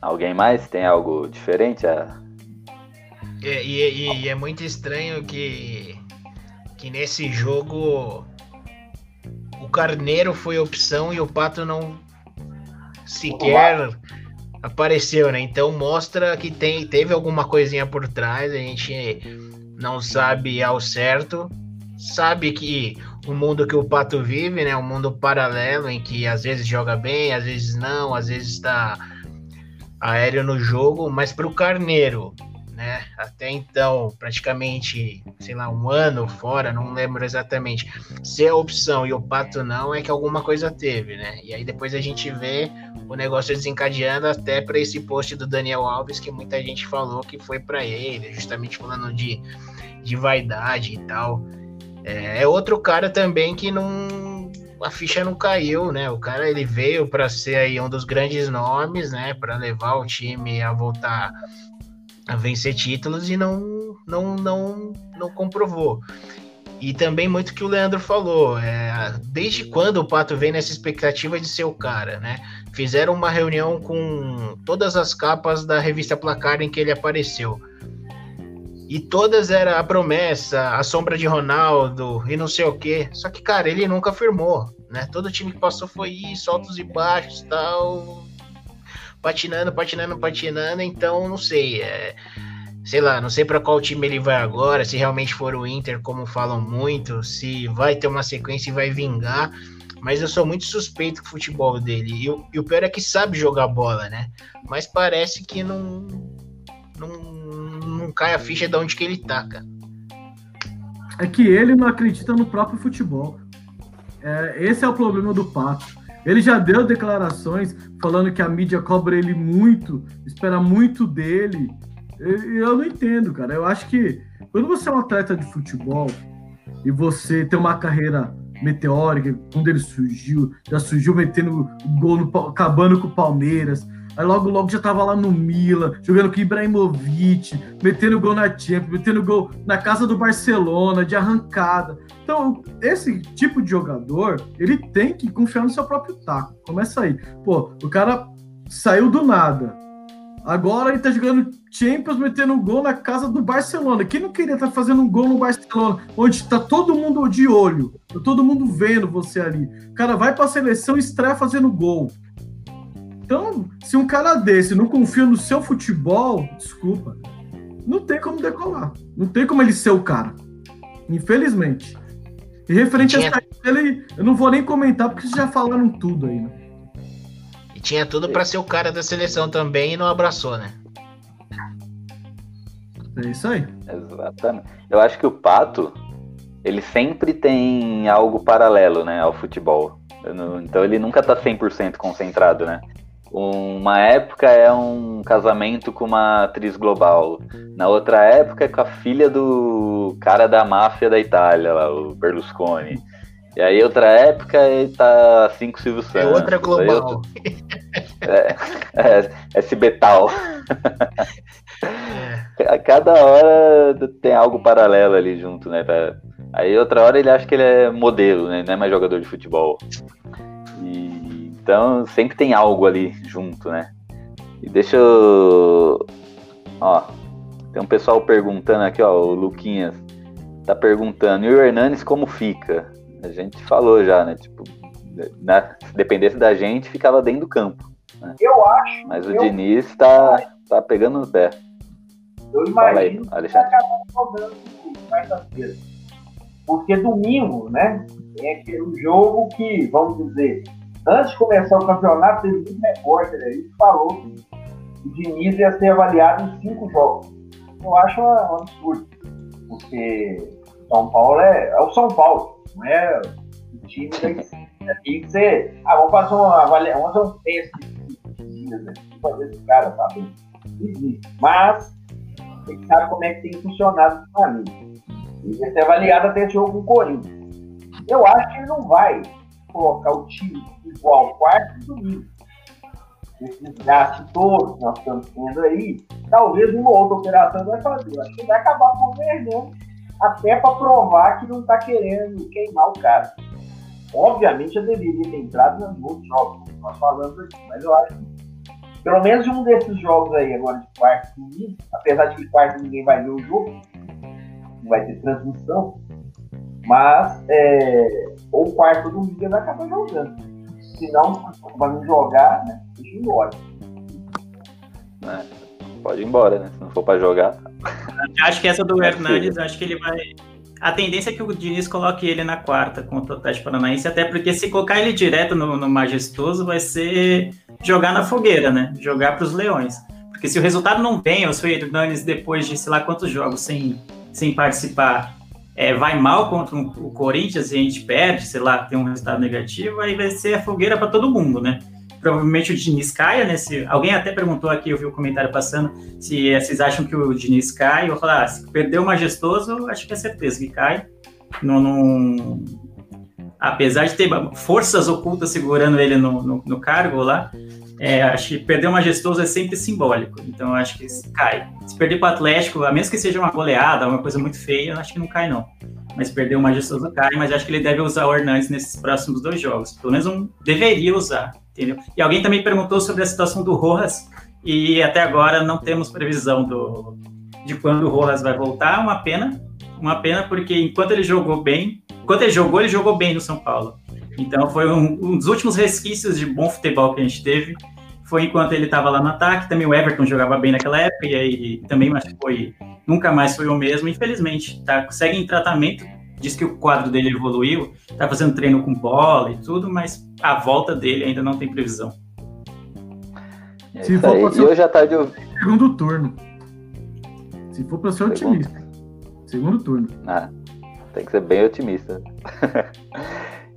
Alguém mais tem algo diferente a... É, e, e, e, é muito estranho que, que nesse jogo o Carneiro foi opção e o Pato não sequer apareceu, né? Então mostra que tem, teve alguma coisinha por trás, a gente não sabe ao certo. Sabe que o mundo que o Pato vive, né? Um mundo paralelo em que às vezes joga bem, às vezes não, às vezes está aéreo no jogo, mas para o Carneiro? Até então, praticamente, sei lá, um ano fora, não lembro exatamente. Se a opção e o Pato não, é que alguma coisa teve, né? E aí depois a gente vê o negócio desencadeando até para esse post do Daniel Alves, que muita gente falou que foi para ele, justamente falando de, de vaidade e tal. É, é outro cara também que não a ficha não caiu, né? O cara ele veio para ser aí um dos grandes nomes, né? Para levar o time a voltar a vencer títulos e não não não não comprovou. E também muito que o Leandro falou, é, desde quando o Pato vem nessa expectativa de ser o cara, né? Fizeram uma reunião com todas as capas da revista Placar em que ele apareceu e todas era a promessa, a sombra de Ronaldo e não sei o quê. Só que, cara, ele nunca firmou, né? Todo time que passou foi isso, altos e baixos tal. Patinando, patinando, patinando. Então, não sei. É, sei lá, não sei para qual time ele vai agora. Se realmente for o Inter, como falam muito, se vai ter uma sequência e vai vingar. Mas eu sou muito suspeito com o futebol dele. E, e o pior é que sabe jogar bola, né? Mas parece que não. não não cai a ficha de onde que ele tá, cara. É que ele não acredita no próprio futebol. É, esse é o problema do Pato. Ele já deu declarações falando que a mídia cobra ele muito, espera muito dele. Eu não entendo, cara. Eu acho que quando você é um atleta de futebol e você tem uma carreira meteórica, quando ele surgiu, já surgiu metendo gol no, acabando com o Palmeiras, Aí logo, logo já tava lá no Milan, jogando com Ibrahimovic, metendo gol na Champions, metendo gol na casa do Barcelona, de arrancada. Então, esse tipo de jogador, ele tem que confiar no seu próprio taco. Começa aí. Pô, o cara saiu do nada. Agora ele tá jogando Champions, metendo gol na casa do Barcelona. Quem não queria estar tá fazendo um gol no Barcelona, onde tá todo mundo de olho, tá todo mundo vendo você ali. O cara vai pra seleção e estreia fazendo gol. Então, se um cara desse não confia no seu futebol, desculpa, não tem como decolar. Não tem como ele ser o cara. Infelizmente. E referente tinha... a dele, eu não vou nem comentar porque vocês já falaram tudo aí, né? E tinha tudo para ser o cara da seleção também e não abraçou, né? É isso aí. Exatamente. Eu acho que o Pato, ele sempre tem algo paralelo, né, ao futebol. Não, então ele nunca tá 100% concentrado, né? Uma época é um casamento com uma atriz global. Na outra época é com a filha do cara da máfia da Itália, lá, o Berlusconi. E aí outra época ele tá assim com o Silvio é Santos. É outra global. Outro... É, é, é Cibetal. É. A cada hora tem algo paralelo ali junto, né? Aí outra hora ele acha que ele é modelo, né? Não é mais jogador de futebol. Então sempre tem algo ali junto, né? E deixa eu. Ó, tem um pessoal perguntando aqui, ó, o Luquinhas tá perguntando, e o Hernanes como fica? A gente falou já, né? Tipo, na, se dependesse da gente, ficava dentro do campo. Né? Eu acho. Mas o eu... Diniz tá, tá pegando no pé. Eu imagino aí, que vai acabar jogando quarta-feira. Porque domingo, né? É aquele jogo que, vamos dizer, Antes de começar o campeonato, teve um repórter aí que falou que o Diniz ia ser avaliado em cinco jogos. Eu acho um absurdo, porque São Paulo é, é o São Paulo, não é o time da tem que ser. Ah, vamos fazer uma avaliação, vamos fazer um teste de né? fazer esse cara, sabe? Existe. Mas a gente sabe como é que tem funcionado para mim. Ele vai ser avaliado até esse jogo com o Corinthians. Eu acho que ele não vai colocar o time igual quarto e domingo. Esse desgaste todo que nós estamos tendo aí, talvez uma outra operação vai fazer. Acho que vai acabar convergendo até para provar que não está querendo queimar o cara. Obviamente eu deveria ter entrado nos outros jogos, que nós falamos aqui, mas eu acho que pelo menos um desses jogos aí, agora de quarto domingo, apesar de que quarto ninguém vai ver o jogo, não vai ter transmissão, mas é, ou quarto domingo ele vai acabar jogando. Se não, vai não jogar, né? Deixa ir embora. É, pode ir embora, né? Se não for para jogar. Acho que essa do Hernandes, acho que ele vai. A tendência é que o Diniz coloque ele na quarta contra o Atlético Paranaense, até porque se colocar ele direto no, no Majestoso vai ser jogar na fogueira, né? Jogar para os Leões. Porque se o resultado não vem, ou se o Hernandes, depois de sei lá quantos jogos sem, sem participar, é, vai mal contra o Corinthians e a gente perde, sei lá, tem um resultado negativo, aí vai ser a fogueira para todo mundo, né? Provavelmente o Diniz caia nesse. Alguém até perguntou aqui, eu vi o comentário passando, se vocês acham que o Diniz cai. Eu falar, ah, se perdeu o majestoso, acho que é certeza que cai. Não... Apesar de ter forças ocultas segurando ele no, no, no cargo lá, é, acho que perder o majestoso é sempre simbólico. Então acho que cai. Se perder para o Atlético, a menos que seja uma goleada, uma coisa muito feia, acho que não cai, não. Mas perder o majestoso cai, mas acho que ele deve usar o Hernandes nesses próximos dois jogos. Pelo menos um deveria usar, entendeu? E alguém também perguntou sobre a situação do Rojas, e até agora não temos previsão do, de quando o Rojas vai voltar. Uma pena, uma pena, porque enquanto ele jogou bem, enquanto ele jogou, ele jogou bem no São Paulo. Então foi um, um dos últimos resquícios de bom futebol que a gente teve foi enquanto ele estava lá no ataque. Também o Everton jogava bem naquela época e aí também, mas foi nunca mais foi o mesmo. Infelizmente, tá segue em tratamento. Diz que o quadro dele evoluiu, tá fazendo treino com bola e tudo, mas a volta dele ainda não tem previsão. É Se for para ser hoje à tarde eu... segundo turno. Se for para ser otimista. Segundo turno. Ah, tem que ser bem otimista.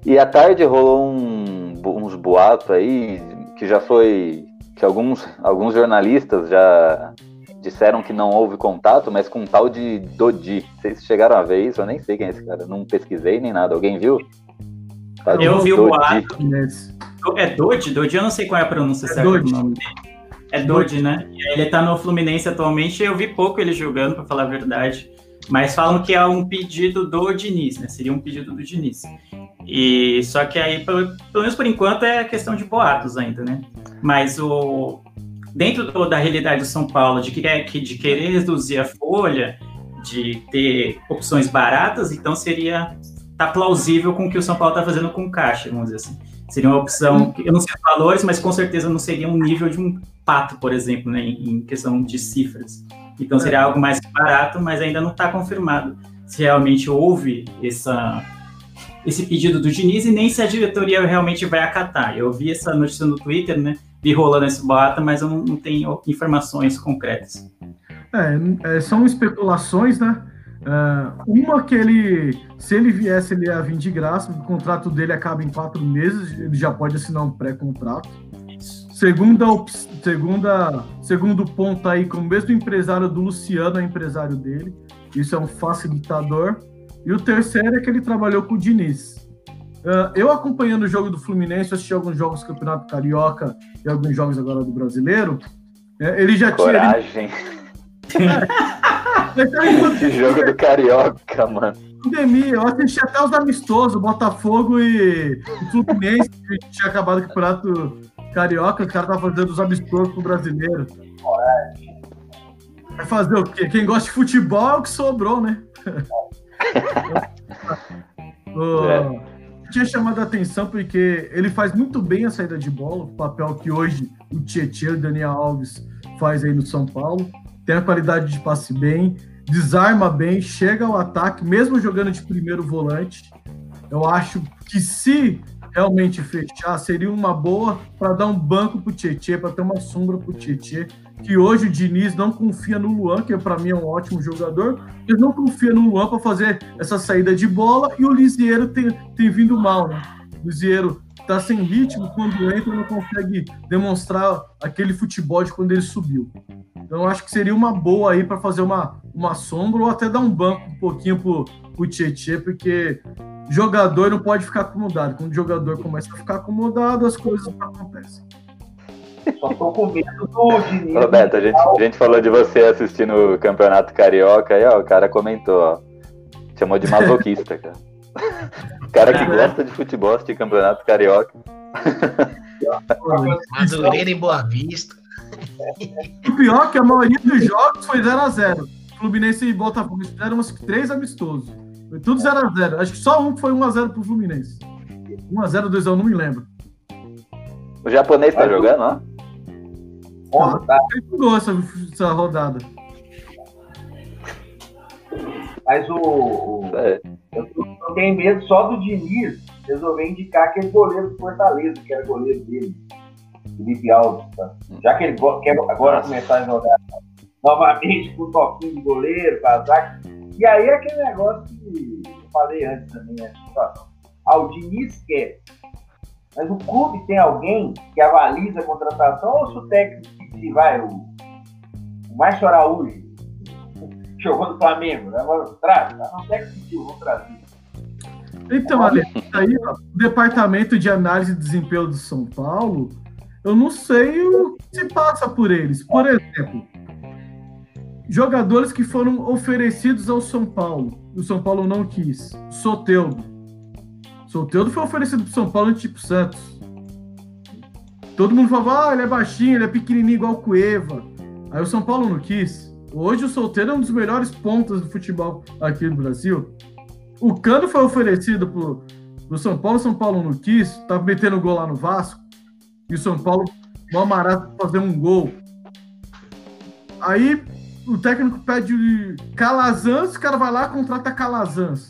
e à tarde rolou um, uns boatos aí que já foi que alguns, alguns jornalistas já disseram que não houve contato, mas com um tal de Dodi. Vocês chegaram a ver isso? Eu nem sei quem é esse cara. Não pesquisei nem nada. Alguém viu? Tá eu vi o boato. É Dodi? Dodi, eu não sei qual é a pronúncia é certa do nome dele. É Dodi, né? Ele tá no Fluminense atualmente. Eu vi pouco ele jogando, para falar a verdade. Mas falam que é um pedido do Diniz, né? Seria um pedido do Diniz. E só que aí, pelo, pelo menos por enquanto, é questão de boatos ainda, né? Mas o, dentro do, da realidade do São Paulo, de, que, de querer reduzir a folha, de ter opções baratas, então seria tá plausível com o que o São Paulo está fazendo com o caixa, vamos dizer assim. Seria uma opção, eu não sei os valores, mas com certeza não seria um nível de um pato, por exemplo, né, em questão de cifras. Então seria algo mais barato, mas ainda não está confirmado se realmente houve essa, esse pedido do Diniz e nem se a diretoria realmente vai acatar. Eu vi essa notícia no Twitter, né? Vi rolando esse boato, mas eu não, não tenho informações concretas. É, é, são especulações, né? Uh, uma que ele, se ele viesse, ele ia vir de graça, o contrato dele acaba em quatro meses, ele já pode assinar um pré-contrato. Segunda, segunda, segundo ponto aí, com o mesmo empresário do Luciano, é empresário dele, isso é um facilitador. E o terceiro é que ele trabalhou com o Diniz. Uh, eu acompanhando o jogo do Fluminense, assisti alguns jogos do Campeonato Carioca e alguns jogos agora do Brasileiro. É, ele já Coragem. tinha. Esse jogo do Carioca, mano. Pandemia, eu assisti até os amistosos, Botafogo e o Fluminense, que tinha acabado o Campeonato Carioca, os caras estavam fazendo os amistosos pro brasileiro. Vai fazer o quê? Quem gosta de futebol é o que sobrou, né? Oh, tinha chamado a atenção porque ele faz muito bem a saída de bola, o papel que hoje o Tietchan, o Daniel Alves faz aí no São Paulo. Tem a qualidade de passe bem, desarma bem, chega ao ataque, mesmo jogando de primeiro volante. Eu acho que se realmente fechar, seria uma boa para dar um banco para o Tietchan, para ter uma sombra para o Tietchan que hoje o Diniz não confia no Luan, que para mim é um ótimo jogador, ele não confia no Luan para fazer essa saída de bola e o Lisieiro tem, tem vindo mal, né? O Lisieiro tá sem ritmo, quando entra não consegue demonstrar aquele futebol de quando ele subiu. Então acho que seria uma boa aí para fazer uma, uma sombra ou até dar um banco um pouquinho pro, pro Tietchan, porque jogador não pode ficar acomodado. Quando o jogador começa a ficar acomodado, as coisas acontecem. Só tô com medo do Diniz. Roberto, a gente, a gente falou de você assistindo o Campeonato Carioca aí, ó, o cara comentou, ó. Chamou de masoquista, cara. O cara que gosta de futebol, de Campeonato Carioca. Madureira e Boa Vista. O pior é que a maioria dos jogos foi 0x0. Fluminense e Botafogo fizeram uns três amistosos. Foi tudo 0x0. Acho que só um foi 1x0 pro Fluminense. 1x0, 2x1, não me lembro. O japonês tá jogando, ó? Ah, tá. Ele essa, essa rodada. Mas o. o é. eu, eu, tenho medo só do Diniz resolver indicar aquele goleiro do Fortaleza, que era goleiro dele, Felipe Alves. Tá? Já que ele quer agora Nossa. começar a jogar novamente com o toquinho de goleiro, casaco. E aí é aquele negócio que eu falei antes também, situação. Ah, o Diniz quer. Mas o clube tem alguém que avaliza a contratação ou se o técnico que vai, o, o Márcio Araújo, jogou no Flamengo, né? agora traz, tá? não técnico vamos trazer. Então, Ale, aí, ó, o departamento de análise de desempenho do São Paulo, eu não sei o que se passa por eles. Por exemplo, jogadores que foram oferecidos ao São Paulo, o São Paulo não quis. Soteudo. Soteudo foi oferecido pro São Paulo tipo Santos. Todo mundo falava, ah, ele é baixinho, ele é pequenininho igual o Cueva. Aí o São Paulo não quis. Hoje o Solteiro é um dos melhores pontas do futebol aqui no Brasil. O Cano foi oferecido pro, pro São Paulo, São Paulo não quis, tava metendo gol lá no Vasco. E o São Paulo, o Amaral fazer um gol. Aí o técnico pede Calazans, o cara vai lá contrata Calazans.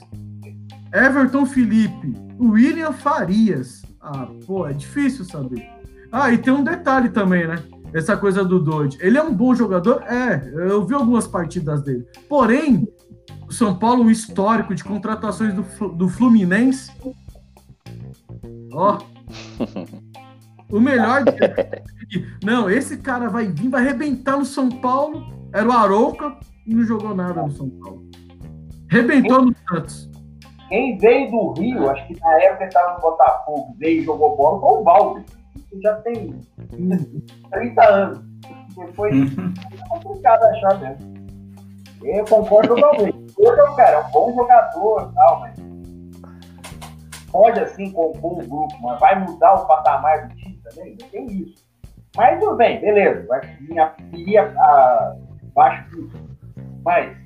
Everton Felipe, William Farias. Ah, pô, é difícil saber. Ah, e tem um detalhe também, né? Essa coisa do Dodge. Ele é um bom jogador? É, eu vi algumas partidas dele. Porém, o São Paulo, um histórico de contratações do, do Fluminense. Ó. O melhor. Não, esse cara vai vir, vai arrebentar no São Paulo. Era o Arouca e não jogou nada no São Paulo. Rebentou no Santos. Quem veio do Rio, acho que na época ele estava no Botafogo, veio e jogou bola, foi o Balde. Isso já tem 30 anos. Depois é complicado achar mesmo. Eu concordo totalmente. Hoje é um cara, é um bom jogador tal, mas pode assim compor um grupo, mas vai mudar o patamar do time também? Não tem isso. Mas tudo bem, beleza. Vai iria abaixo disso. Mas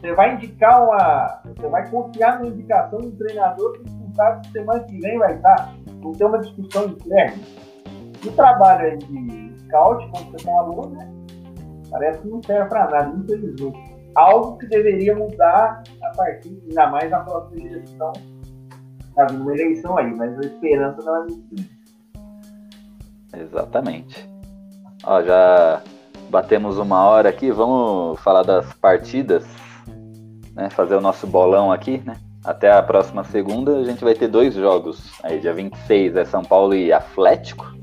você vai indicar uma. Você vai confiar na indicação do treinador que sabe se semana que vem vai estar. Não tem uma discussão interna. O trabalho de scout, como você falou, né? Parece que não serve para nada, infelizmente. Algo que deveria mudar a partir, ainda mais na próxima eleição. Tá vindo uma eleição aí, mas a esperança não é muito Exatamente. Ó, já batemos uma hora aqui, vamos falar das partidas, né? Fazer o nosso bolão aqui, né? Até a próxima segunda a gente vai ter dois jogos. Aí dia 26 é São Paulo e Atlético,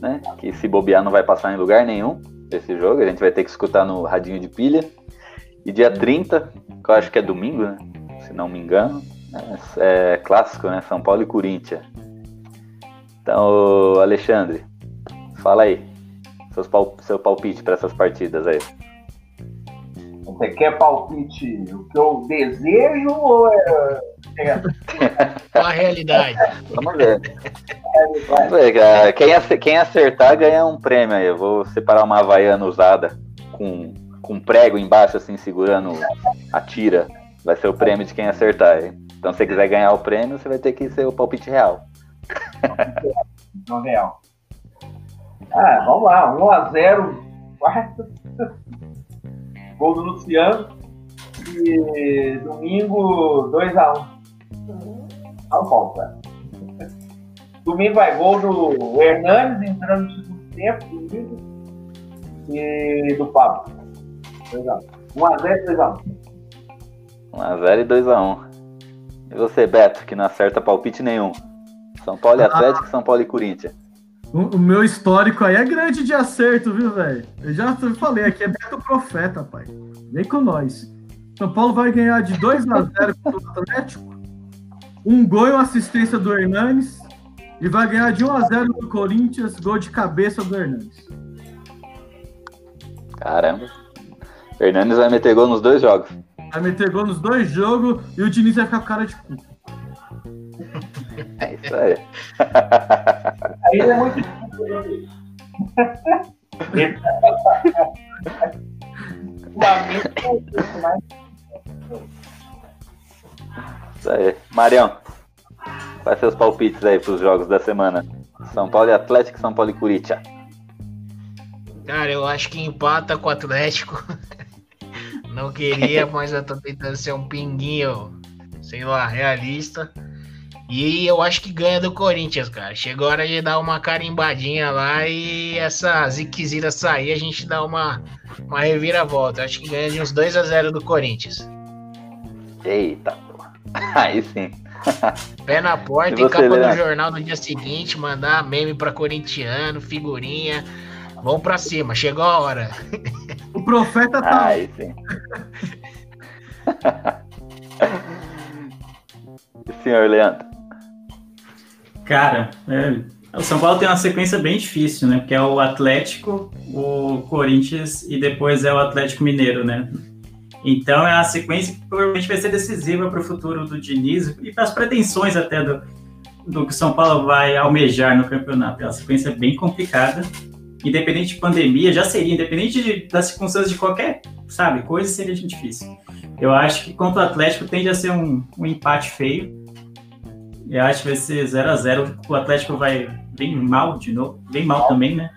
né? Que se bobear não vai passar em lugar nenhum esse jogo, a gente vai ter que escutar no radinho de pilha. E dia 30, que eu acho que é domingo, né? Se não me engano, é, é clássico, né? São Paulo e Corinthians. Então, Alexandre, fala aí. Pal seu palpite para essas partidas aí. Você quer palpite o que eu desejo ou é. A realidade. Vamos ver. Vamos ver, Quem, quem acertar ganha um prêmio aí. Eu vou separar uma havaiana usada com, com prego embaixo, assim, segurando a tira. Vai ser o prêmio de quem acertar. Hein? Então, se você quiser ganhar o prêmio, você vai ter que ser o palpite real. Não real. Ah, vamos lá. 1x0, quarto. Gol do Luciano. E domingo, 2x1. São Paulo, cara. Domingo vai gol do Hernandes entrando no segundo tempo, domingo. E do Pablo. 2x1. 1x0 e 2x1. 1x0 e 2x1. E você, Beto, que não acerta palpite nenhum. São Paulo e ah. Atlético, São Paulo e Corinthians. O, o, meu histórico aí é grande de acerto, viu, velho? Eu já falei, aqui é Beto Profeta, pai. Vem com nós. São Paulo vai ganhar de 2 a 0 contra o Atlético. Um gol e uma assistência do Hernanes. E vai ganhar de 1 a 0 do Corinthians, gol de cabeça do Hernanes. Caramba. O Hernanes vai meter gol nos dois jogos. Vai meter gol nos dois jogos e o Diniz vai ficar com cara de cu. É isso aí. Aí é muito difícil. Isso aí. Marião, quais seus palpites aí para os jogos da semana? São Paulo e Atlético, São Paulo e Curitiba. Cara, eu acho que empata com o Atlético. Não queria, mas eu tô tentando ser um pinguinho, sei lá, realista. E eu acho que ganha do Corinthians, cara. Chegou a hora de dar uma carimbadinha lá e essa ziquezira sair, a gente dá uma, uma reviravolta. Acho que ganha de uns 2 a 0 do Corinthians. Eita. Aí sim. Pé na porta e, capa do jornal no dia seguinte, mandar meme pra corintiano, figurinha. Vamos pra cima, chegou a hora. O profeta tá. Aí sim. senhor Leandro? Cara, é, o São Paulo tem uma sequência bem difícil, né? Porque é o Atlético, o Corinthians e depois é o Atlético Mineiro, né? Então é a sequência que provavelmente vai ser decisiva para o futuro do Diniz e para as pretensões até do, do que o São Paulo vai almejar no campeonato. É uma sequência bem complicada. Independente de pandemia, já seria, independente de, das circunstâncias de qualquer, sabe, coisa seria difícil. Eu acho que contra o Atlético tende a ser um, um empate feio. Eu acho que vai ser 0 a 0 O Atlético vai bem mal de novo, bem mal também, né?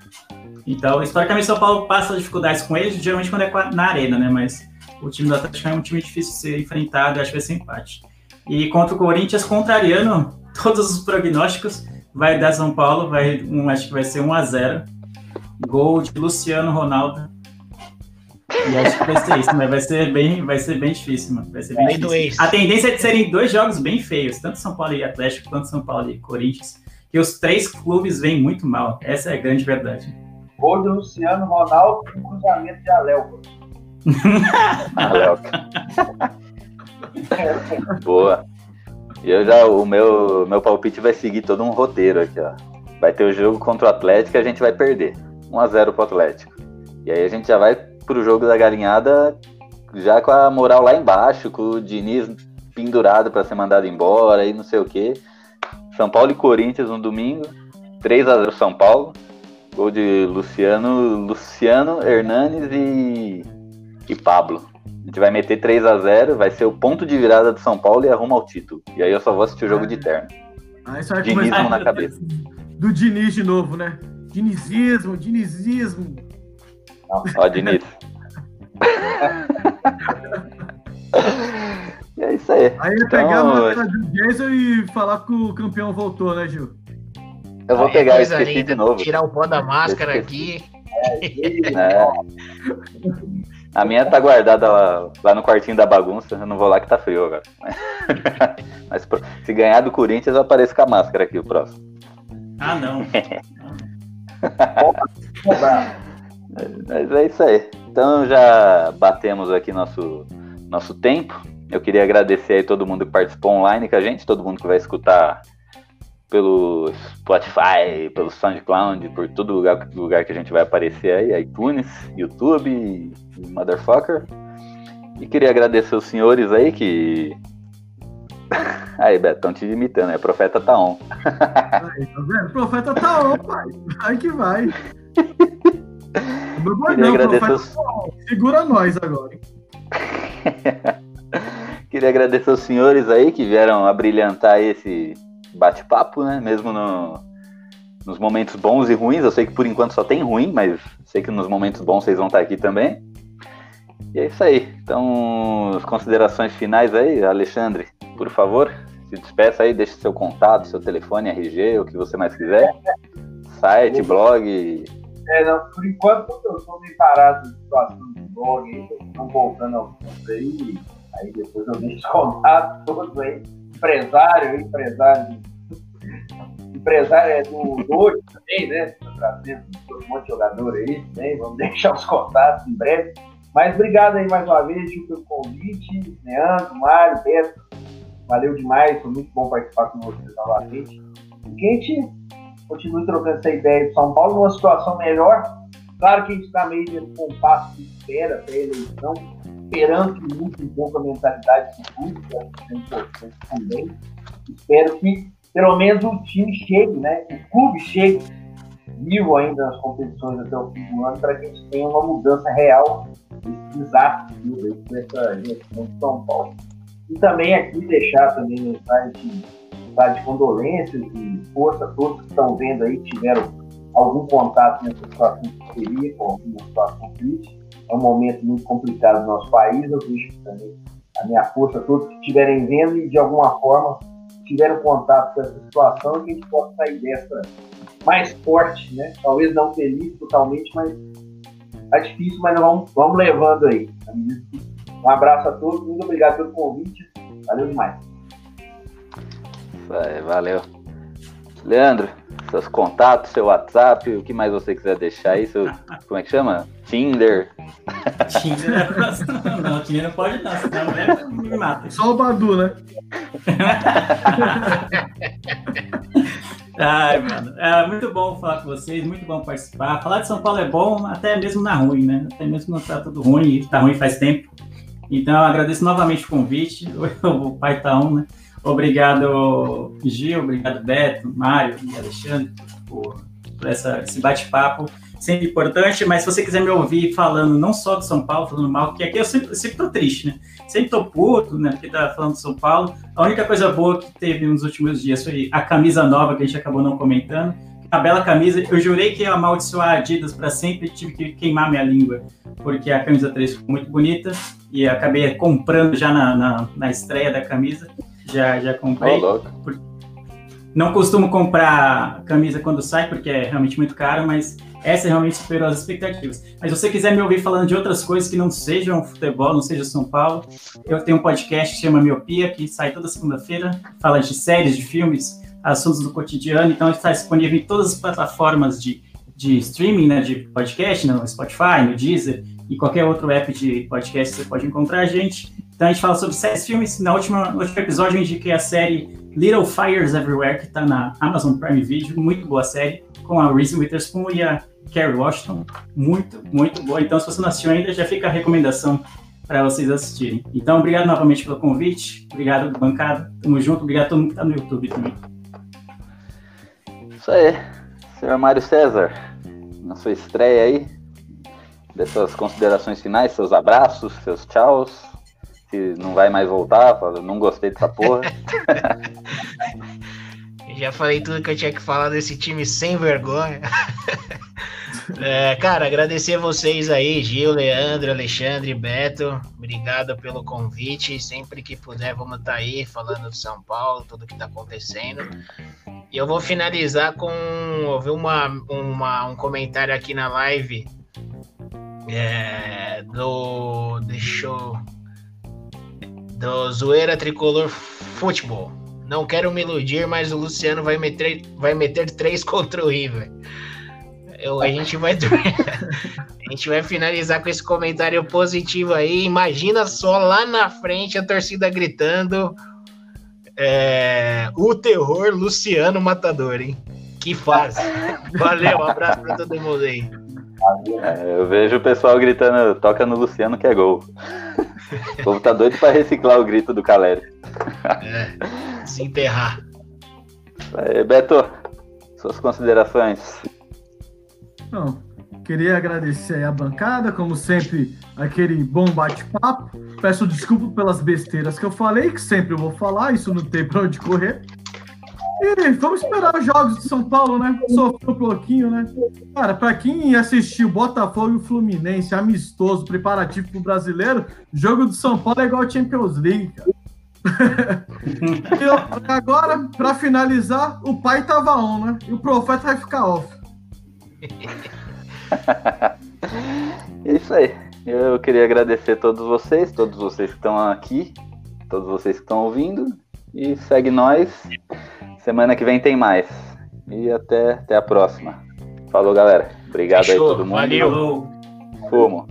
Então, historicamente, São Paulo passa dificuldades com eles, geralmente quando é na arena, né? Mas o time do Atlético é um time difícil de ser enfrentado, acho que vai ser empate. E contra o Corinthians, contrariando todos os prognósticos, vai dar São Paulo, vai, um, acho que vai ser 1 a 0 Gol de Luciano Ronaldo e acho que vai ser isso, mas vai ser bem, vai ser bem difícil, mano. Vai ser bem difícil. A tendência é de serem dois jogos bem feios, tanto São Paulo e Atlético quanto São Paulo e Corinthians. Que os três clubes vêm muito mal. Essa é a grande verdade. Gol do Luciano Ronaldo e cruzamento de Aléu. Boa. E eu já, o meu, meu palpite vai seguir todo um roteiro aqui, ó. Vai ter o jogo contra o Atlético e a gente vai perder. 1x0 pro Atlético. E aí a gente já vai pro jogo da galinhada já com a moral lá embaixo, com o Diniz pendurado para ser mandado embora e não sei o que. São Paulo e Corinthians no domingo, 3 a 0 São Paulo. Gol de Luciano, Luciano Hernanes e, e Pablo. A gente vai meter 3 a 0 vai ser o ponto de virada do São Paulo e arruma o título. E aí eu só vou assistir o jogo de terno. Aí você vai Dinismo começar na cabeça. do Diniz de novo, né? Dinizismo, dinizismo. Ó, Diniz. e é isso aí. Aí ia pegar a máscara do Jason e falar que o campeão voltou, né, Gil? Eu vou Aí é pegar, eu esqueci linda, de novo. Tirar o pó da máscara Esqueci. aqui. É. A minha tá guardada lá, lá no quartinho da bagunça. Eu não vou lá que tá frio agora. Mas se ganhar do Corinthians, eu apareço com a máscara aqui o próximo. Ah, não. Mas é isso aí. Então já batemos aqui nosso, nosso tempo. Eu queria agradecer aí todo mundo que participou online com a gente, todo mundo que vai escutar pelo Spotify, pelo SoundCloud, por todo lugar, lugar que a gente vai aparecer aí, iTunes, YouTube, Motherfucker. E queria agradecer os senhores aí que. Aí, Beto, estão te imitando, é Profeta tá on. Aí, tá vendo? O profeta tá on, pai. Vai que vai. Meu Queria bordão, o agradecer profeta os- tá. Segura nós agora? Queria agradecer os senhores aí que vieram abrilhantar esse bate-papo, né? Mesmo no- nos momentos bons e ruins. Eu sei que por enquanto só tem ruim, mas sei que nos momentos bons vocês vão estar aqui também. E é isso aí. Então, as considerações finais aí, Alexandre, por favor, se despeça aí, deixe seu contato, seu telefone, RG, o que você mais quiser. Site, blog. É, não, por enquanto eu estou meio parado de situação de blog estão voltando pontos aí, aí depois eu deixo os contatos todos aí, empresário, empresário, empresário é do Doide também, né? Trazendo um monte de jogador aí também, vamos deixar os contatos em breve. Mas obrigado aí mais uma vez Gil, pelo convite, Leandro, Mário, Beto, valeu demais, foi muito bom participar com vocês novamente. E que a gente continue trocando essa ideia de São Paulo numa situação melhor. Claro que a gente está meio nesse compasso de espera até a eleição, esperando que mude um pouco a mentalidade que que é importante também. Espero que pelo menos o time chegue, né? O clube chegue vivo ainda nas competições até o fim do ano, para que a gente tenha uma mudança real desse desastre com essa gestão de São Paulo. E também aqui deixar também mensagem de, de condolências e força a todos que estão vendo aí, que tiveram algum contato nessa situação que seria, com alguma situação crítica. É um momento muito complicado no nosso país. Eu deixo também a minha força a todos que estiverem vendo e de alguma forma tiveram contato com essa situação que a gente possa sair dessa mais forte, né? Talvez não feliz totalmente, mas tá difícil, mas nós vamos, vamos levando aí. Um abraço a todos, muito obrigado pelo convite. Valeu demais. Valeu. Leandro, seus contatos, seu WhatsApp, o que mais você quiser deixar aí, seu, como é que chama? Tinder. Tinder é Não, Tinder não pode não, senão mulher me mata. Só o Badu, né? Ai, mano. É muito bom falar com vocês, muito bom participar. Falar de São Paulo é bom, até mesmo na ruim, né? Até mesmo quando tá tudo ruim, e tá ruim faz tempo. Então, eu agradeço novamente o convite. O pai tá um, né? Obrigado, Gil, obrigado, Beto, Mário e Alexandre, por, por essa, esse bate-papo. Sempre importante, mas se você quiser me ouvir falando não só de São Paulo, falando mal, porque aqui eu sempre, sempre tô triste, né? Sempre tô puto, né? Porque tá falando de São Paulo. A única coisa boa que teve nos últimos dias foi a camisa nova que a gente acabou não comentando. A bela camisa, eu jurei que ia amaldiçoar a Adidas para sempre, tive que queimar minha língua, porque a camisa 3 ficou muito bonita e acabei comprando já na, na, na estreia da camisa. Já, já comprei. Louco. Não costumo comprar camisa quando sai, porque é realmente muito caro, mas essa realmente superou as expectativas. Mas se você quiser me ouvir falando de outras coisas que não sejam futebol, não seja São Paulo, eu tenho um podcast que chama Miopia, que sai toda segunda-feira, fala de séries, de filmes, assuntos do cotidiano, então está disponível em todas as plataformas de, de streaming, né, de podcast, no Spotify, no Deezer e qualquer outro app de podcast você pode encontrar a gente. Então a gente fala sobre séries, filmes. Na última, no último episódio eu indiquei a série Little Fires Everywhere, que está na Amazon Prime Video, muito boa série, com a Reese Witherspoon e a Kerry Washington, muito, muito boa. Então se você não assistiu ainda, já fica a recomendação para vocês assistirem. Então obrigado novamente pelo convite, obrigado bancada, tamo junto, obrigado a todo mundo que está no YouTube também. Isso aí. Senhor Mário César, na sua estreia aí. Dê suas considerações finais, seus abraços, seus tchauz. Se não vai mais voltar, fala, não gostei dessa porra. Já falei tudo que eu tinha que falar desse time sem vergonha. É, cara, agradecer vocês aí, Gil, Leandro, Alexandre, Beto. Obrigado pelo convite. Sempre que puder, vamos estar aí falando de São Paulo, tudo que está acontecendo. E eu vou finalizar com. Houve uma, uma, um comentário aqui na live é, do. Deixa eu. Do Zoeira Tricolor Futebol. Não quero me iludir, mas o Luciano vai meter, vai meter três contra o River. Eu, a gente vai a gente vai finalizar com esse comentário positivo aí. Imagina só lá na frente a torcida gritando é, o terror Luciano Matador, hein? Que fase. Valeu, um abraço para todo mundo aí. É, eu vejo o pessoal gritando, toca no Luciano que é gol. O povo tá doido pra reciclar o grito do Caleri. É, se enterrar. Aí, Beto, suas considerações. Não, queria agradecer a bancada, como sempre, aquele bom bate-papo. Peço desculpa pelas besteiras que eu falei, que sempre eu vou falar, isso não tem pra onde correr. E vamos esperar os jogos de São Paulo, né? Sofreu um pouquinho, né? Cara, pra quem assistiu Botafogo e Fluminense, amistoso, preparativo pro brasileiro, jogo de São Paulo é igual Champions League, cara. agora, pra finalizar, o pai tava on, né? E o profeta vai ficar off. É isso aí. Eu queria agradecer a todos vocês, todos vocês que estão aqui, todos vocês que estão ouvindo. E segue nós. Semana que vem tem mais. E até, até a próxima. Falou, galera. Obrigado Fechou. aí todo mundo. Valeu. Fumo.